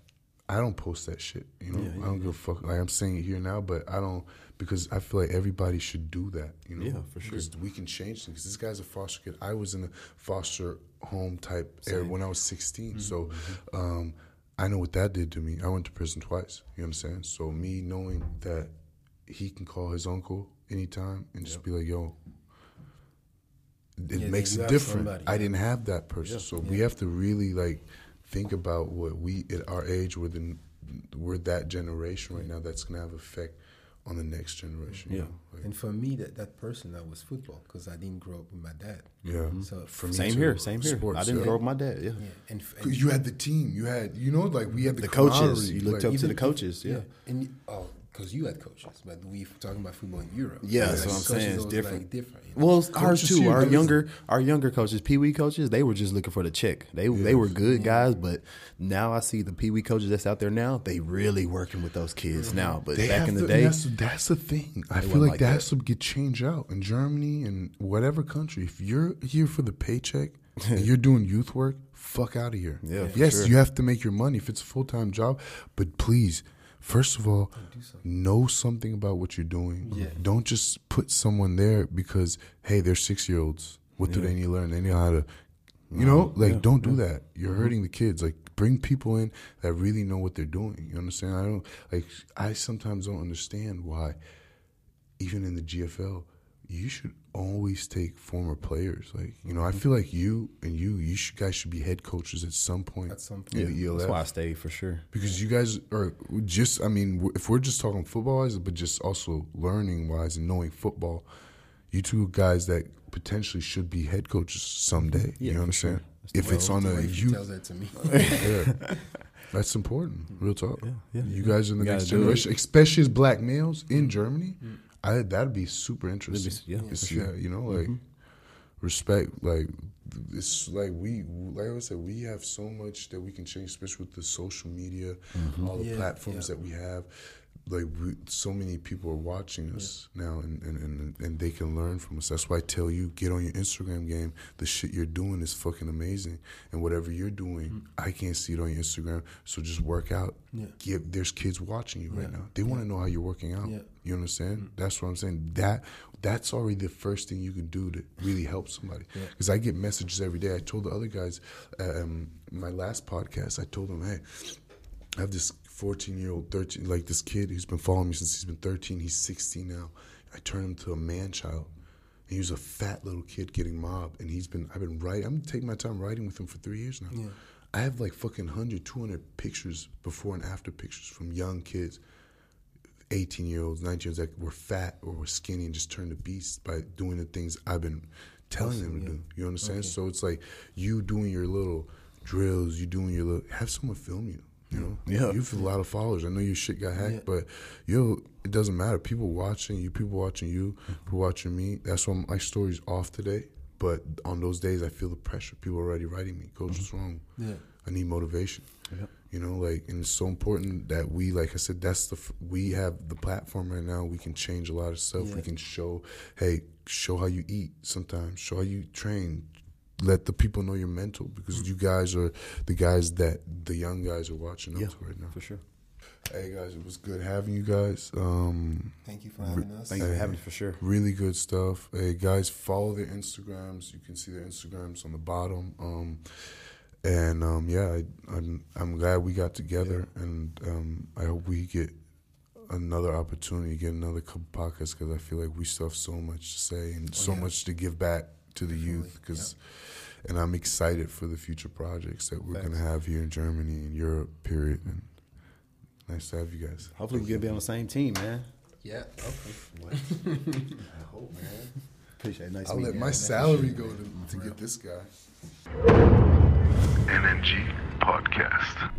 I don't post that shit. You know, Yeah, yeah, I don't give a fuck. Like I'm saying it here now, but I don't because I feel like everybody should do that. You know, Yeah, for sure. Because we can change things. This guy's a foster kid. I was in a foster home type era when I was 16. Mm-hmm. So. Um, I know what that did to me. I went to prison twice. You understand? So me knowing that he can call his uncle anytime and just be like, "Yo," it Yeah, makes it different. somebody, I yeah. didn't have that person, so we have to really like think about what we at our age we're the, we're that generation right now that's gonna have effect on the next generation. you Yeah. know? Like, And for me, that, that person that was football because I didn't grow up with my dad. yeah. Mm-hmm. So For me same too. here, same here. Sports, I didn't yeah. grow up with my dad. Yeah, yeah, and, and You had the team. You had, you know, like we had the, the coaches. You looked like- up to the Even- coaches. Yeah, And oh because you had coaches, but we talking about football in Europe. Yeah, Like, that's what I'm saying. It's different. Like, different. you know? Well, ours too. Our younger, our younger coaches, Pee Wee coaches, they were just looking for the check. They they were good guys, but now I see the Pee Wee coaches that's out there now. They really working with those kids now. But They back in the to- day, that's, that's the thing. I feel like, like that, has to get changed out in Germany and whatever country. If you're here for the paycheck and you're doing youth work, fuck out of here. Yeah, yes, sure. you have to make your money if it's a full time job, but please. First of all, know something about what you're doing. Yeah. Don't just put someone there because hey, they're six year olds. What do they need to learn? They know how to, you know, like don't do that. You're hurting the kids. Like bring people in that really know what they're doing. You understand? I don't like. I sometimes don't understand why, even in the GFL, you should always take former players. Like you know, I feel like you and you, you should, guys should be head coaches at some point. At some in point. the ELF. that's why I stayed for sure. Because you guys are just, I mean, if we're just talking football wise, but just also learning wise and knowing football, you two guys that potentially should be head coaches someday. Yeah, you for understand? sure. That's If it's on a you tells youth, that to me. yeah, that's important. Real talk. yeah, you guys are the next gotta do it. generation, especially as black males in Germany. Mm. I that'd be super interesting. yeah, It's- sure. yeah, you know, like respect. Like it's like we, like I said, we have so much that we can change, especially with the social media, all the Yeah, platforms yeah. that we have. Like we, so many people are watching us now, and, and, and and they can learn from us. That's why I tell you, get on your Instagram game. The shit you're doing is fucking amazing, and whatever you're doing, mm. I can't see it on your Instagram. So just work out. Yeah. Give there's kids watching you right Yeah. now. They want to know how you're working out. Yeah. You understand? Mm. That's what I'm saying. That that's already the first thing you can do to really help somebody. Because I get messages every day. I told the other guys, uh, um, my last podcast, I told them, hey, I have this 14 year old, 13, like this kid who's been following me since he's been 13. He's 16 now. I turned him to a man child. And he was a fat little kid getting mobbed. And he's been, I've been writing, I'm taking my time writing with him for three years now. Yeah. I have like fucking 100, 200 pictures, before and after pictures from young kids 18 year olds, 19 year olds that were fat or were skinny and just turned to beasts by doing the things I've been telling them to yeah. do. You understand? So it's like you doing your little drills, you doing your little, have someone film you. You know, Yeah. you have a lot of followers. I know your shit got hacked, Yeah. but yo, it doesn't matter. People watching you, people watching you, people watching me. That's why my story's off today. But on those days, I feel the pressure. People are already writing me, Coach, what's mm-hmm. wrong? Yeah. I need motivation. Yep. You know, like, and it's so important that we, like I said, that's the f- we have the platform right now. We can change a lot of stuff. Yeah. We can show, hey, show how you eat. Sometimes show how you train. Let the people know your mental because you guys are the guys that the young guys are watching up Yeah, to right now. for sure. Hey guys, it was good having you guys. Um, Thank you for having us. Thank you for having me for sure. really good stuff. Hey guys, follow their Instagrams. You can see their Instagrams on the bottom. Um, and um, yeah, I, I'm I'm glad we got together, and um, I hope we get another opportunity, get another couple podcasts because I feel like we still have so much to say and so yeah. much to give back to the youth. Because, and I'm excited for the future projects that we're Thanks. gonna have here in Germany and Europe. Period. And nice to have you guys. Hopefully, we can be on the same team, man. Yeah. I hope, man. Appreciate it. Nice I'll let meeting my you. salary go to, to get this guy. NNG Podcast.